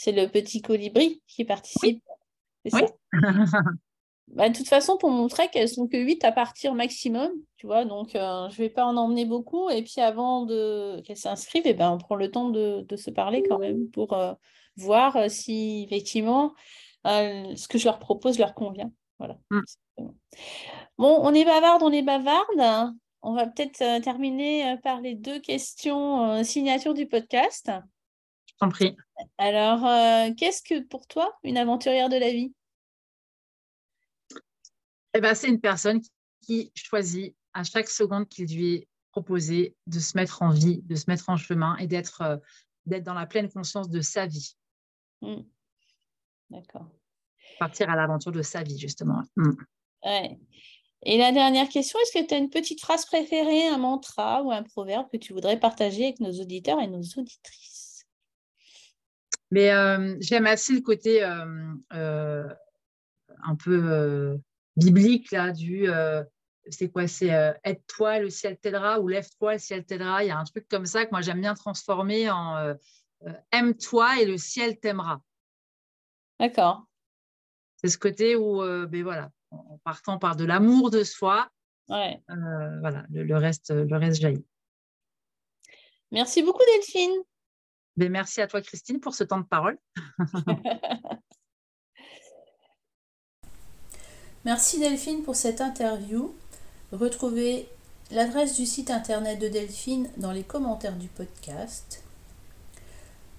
c'est le petit colibri qui participe. Oui. Bah, de toute façon, pour mon trek, elles sont que 8 à partir maximum, tu vois, donc euh, je ne vais pas en emmener beaucoup. Et puis avant de qu'elles s'inscrivent, eh ben, on prend le temps de, se parler quand même pour euh, voir euh, si effectivement ce que je leur propose leur convient. Voilà. Mm. Bon, on est bavarde, on est bavarde. On va peut-être terminer par les deux questions signature du podcast. Alors, euh, qu'est-ce que pour toi une aventurière de la vie? Eh ben, C'est une personne qui choisit à chaque seconde qu'il lui est proposé de se mettre en vie, de se mettre en chemin et d'être euh, dans la pleine conscience de sa vie. Hmm. D'accord. Partir à l'aventure de sa vie, justement. Hmm. Et la dernière question, est-ce que tu as une petite phrase préférée, un mantra ou un proverbe que tu voudrais partager avec nos auditeurs et nos auditrices? Mais euh, j'aime assez le côté euh, euh, un peu biblique là, du c'est quoi C'est aide-toi, le ciel t'aidera ou lève-toi, le ciel t'aidera. Il y a un truc comme ça que moi j'aime bien transformer en aime-toi et le ciel t'aimera. D'accord. C'est ce côté où, ben voilà, en partant par de l'amour de soi, ouais. voilà, le, reste, le reste jaillit. Merci beaucoup Delphine. Ben, merci à toi, Christine, pour ce temps de parole. Merci Delphine pour cette interview. Retrouvez l'adresse du site internet de Delphine dans les commentaires du podcast.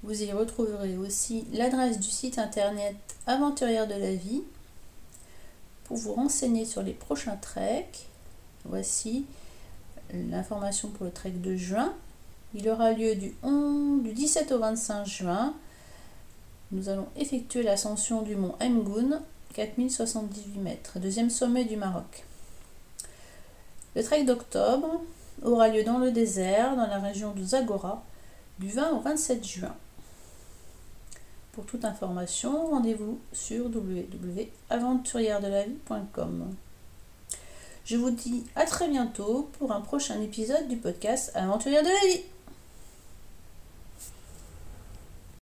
Vous y retrouverez aussi l'adresse du site internet Aventurière de la vie pour vous renseigner sur les prochains treks. Voici l'information pour le trek de juin. Il aura lieu du, 11, du 17 au 25 juin. Nous allons effectuer l'ascension du mont Mgoun, 4078 mètres, deuxième sommet du Maroc. Le trek d'octobre aura lieu dans le désert, dans la région de Zagora, du 20 au 27 juin. Pour toute information, rendez-vous sur www.aventurieredelavie.com. Je vous dis à très bientôt pour un prochain épisode du podcast Aventurière de la vie.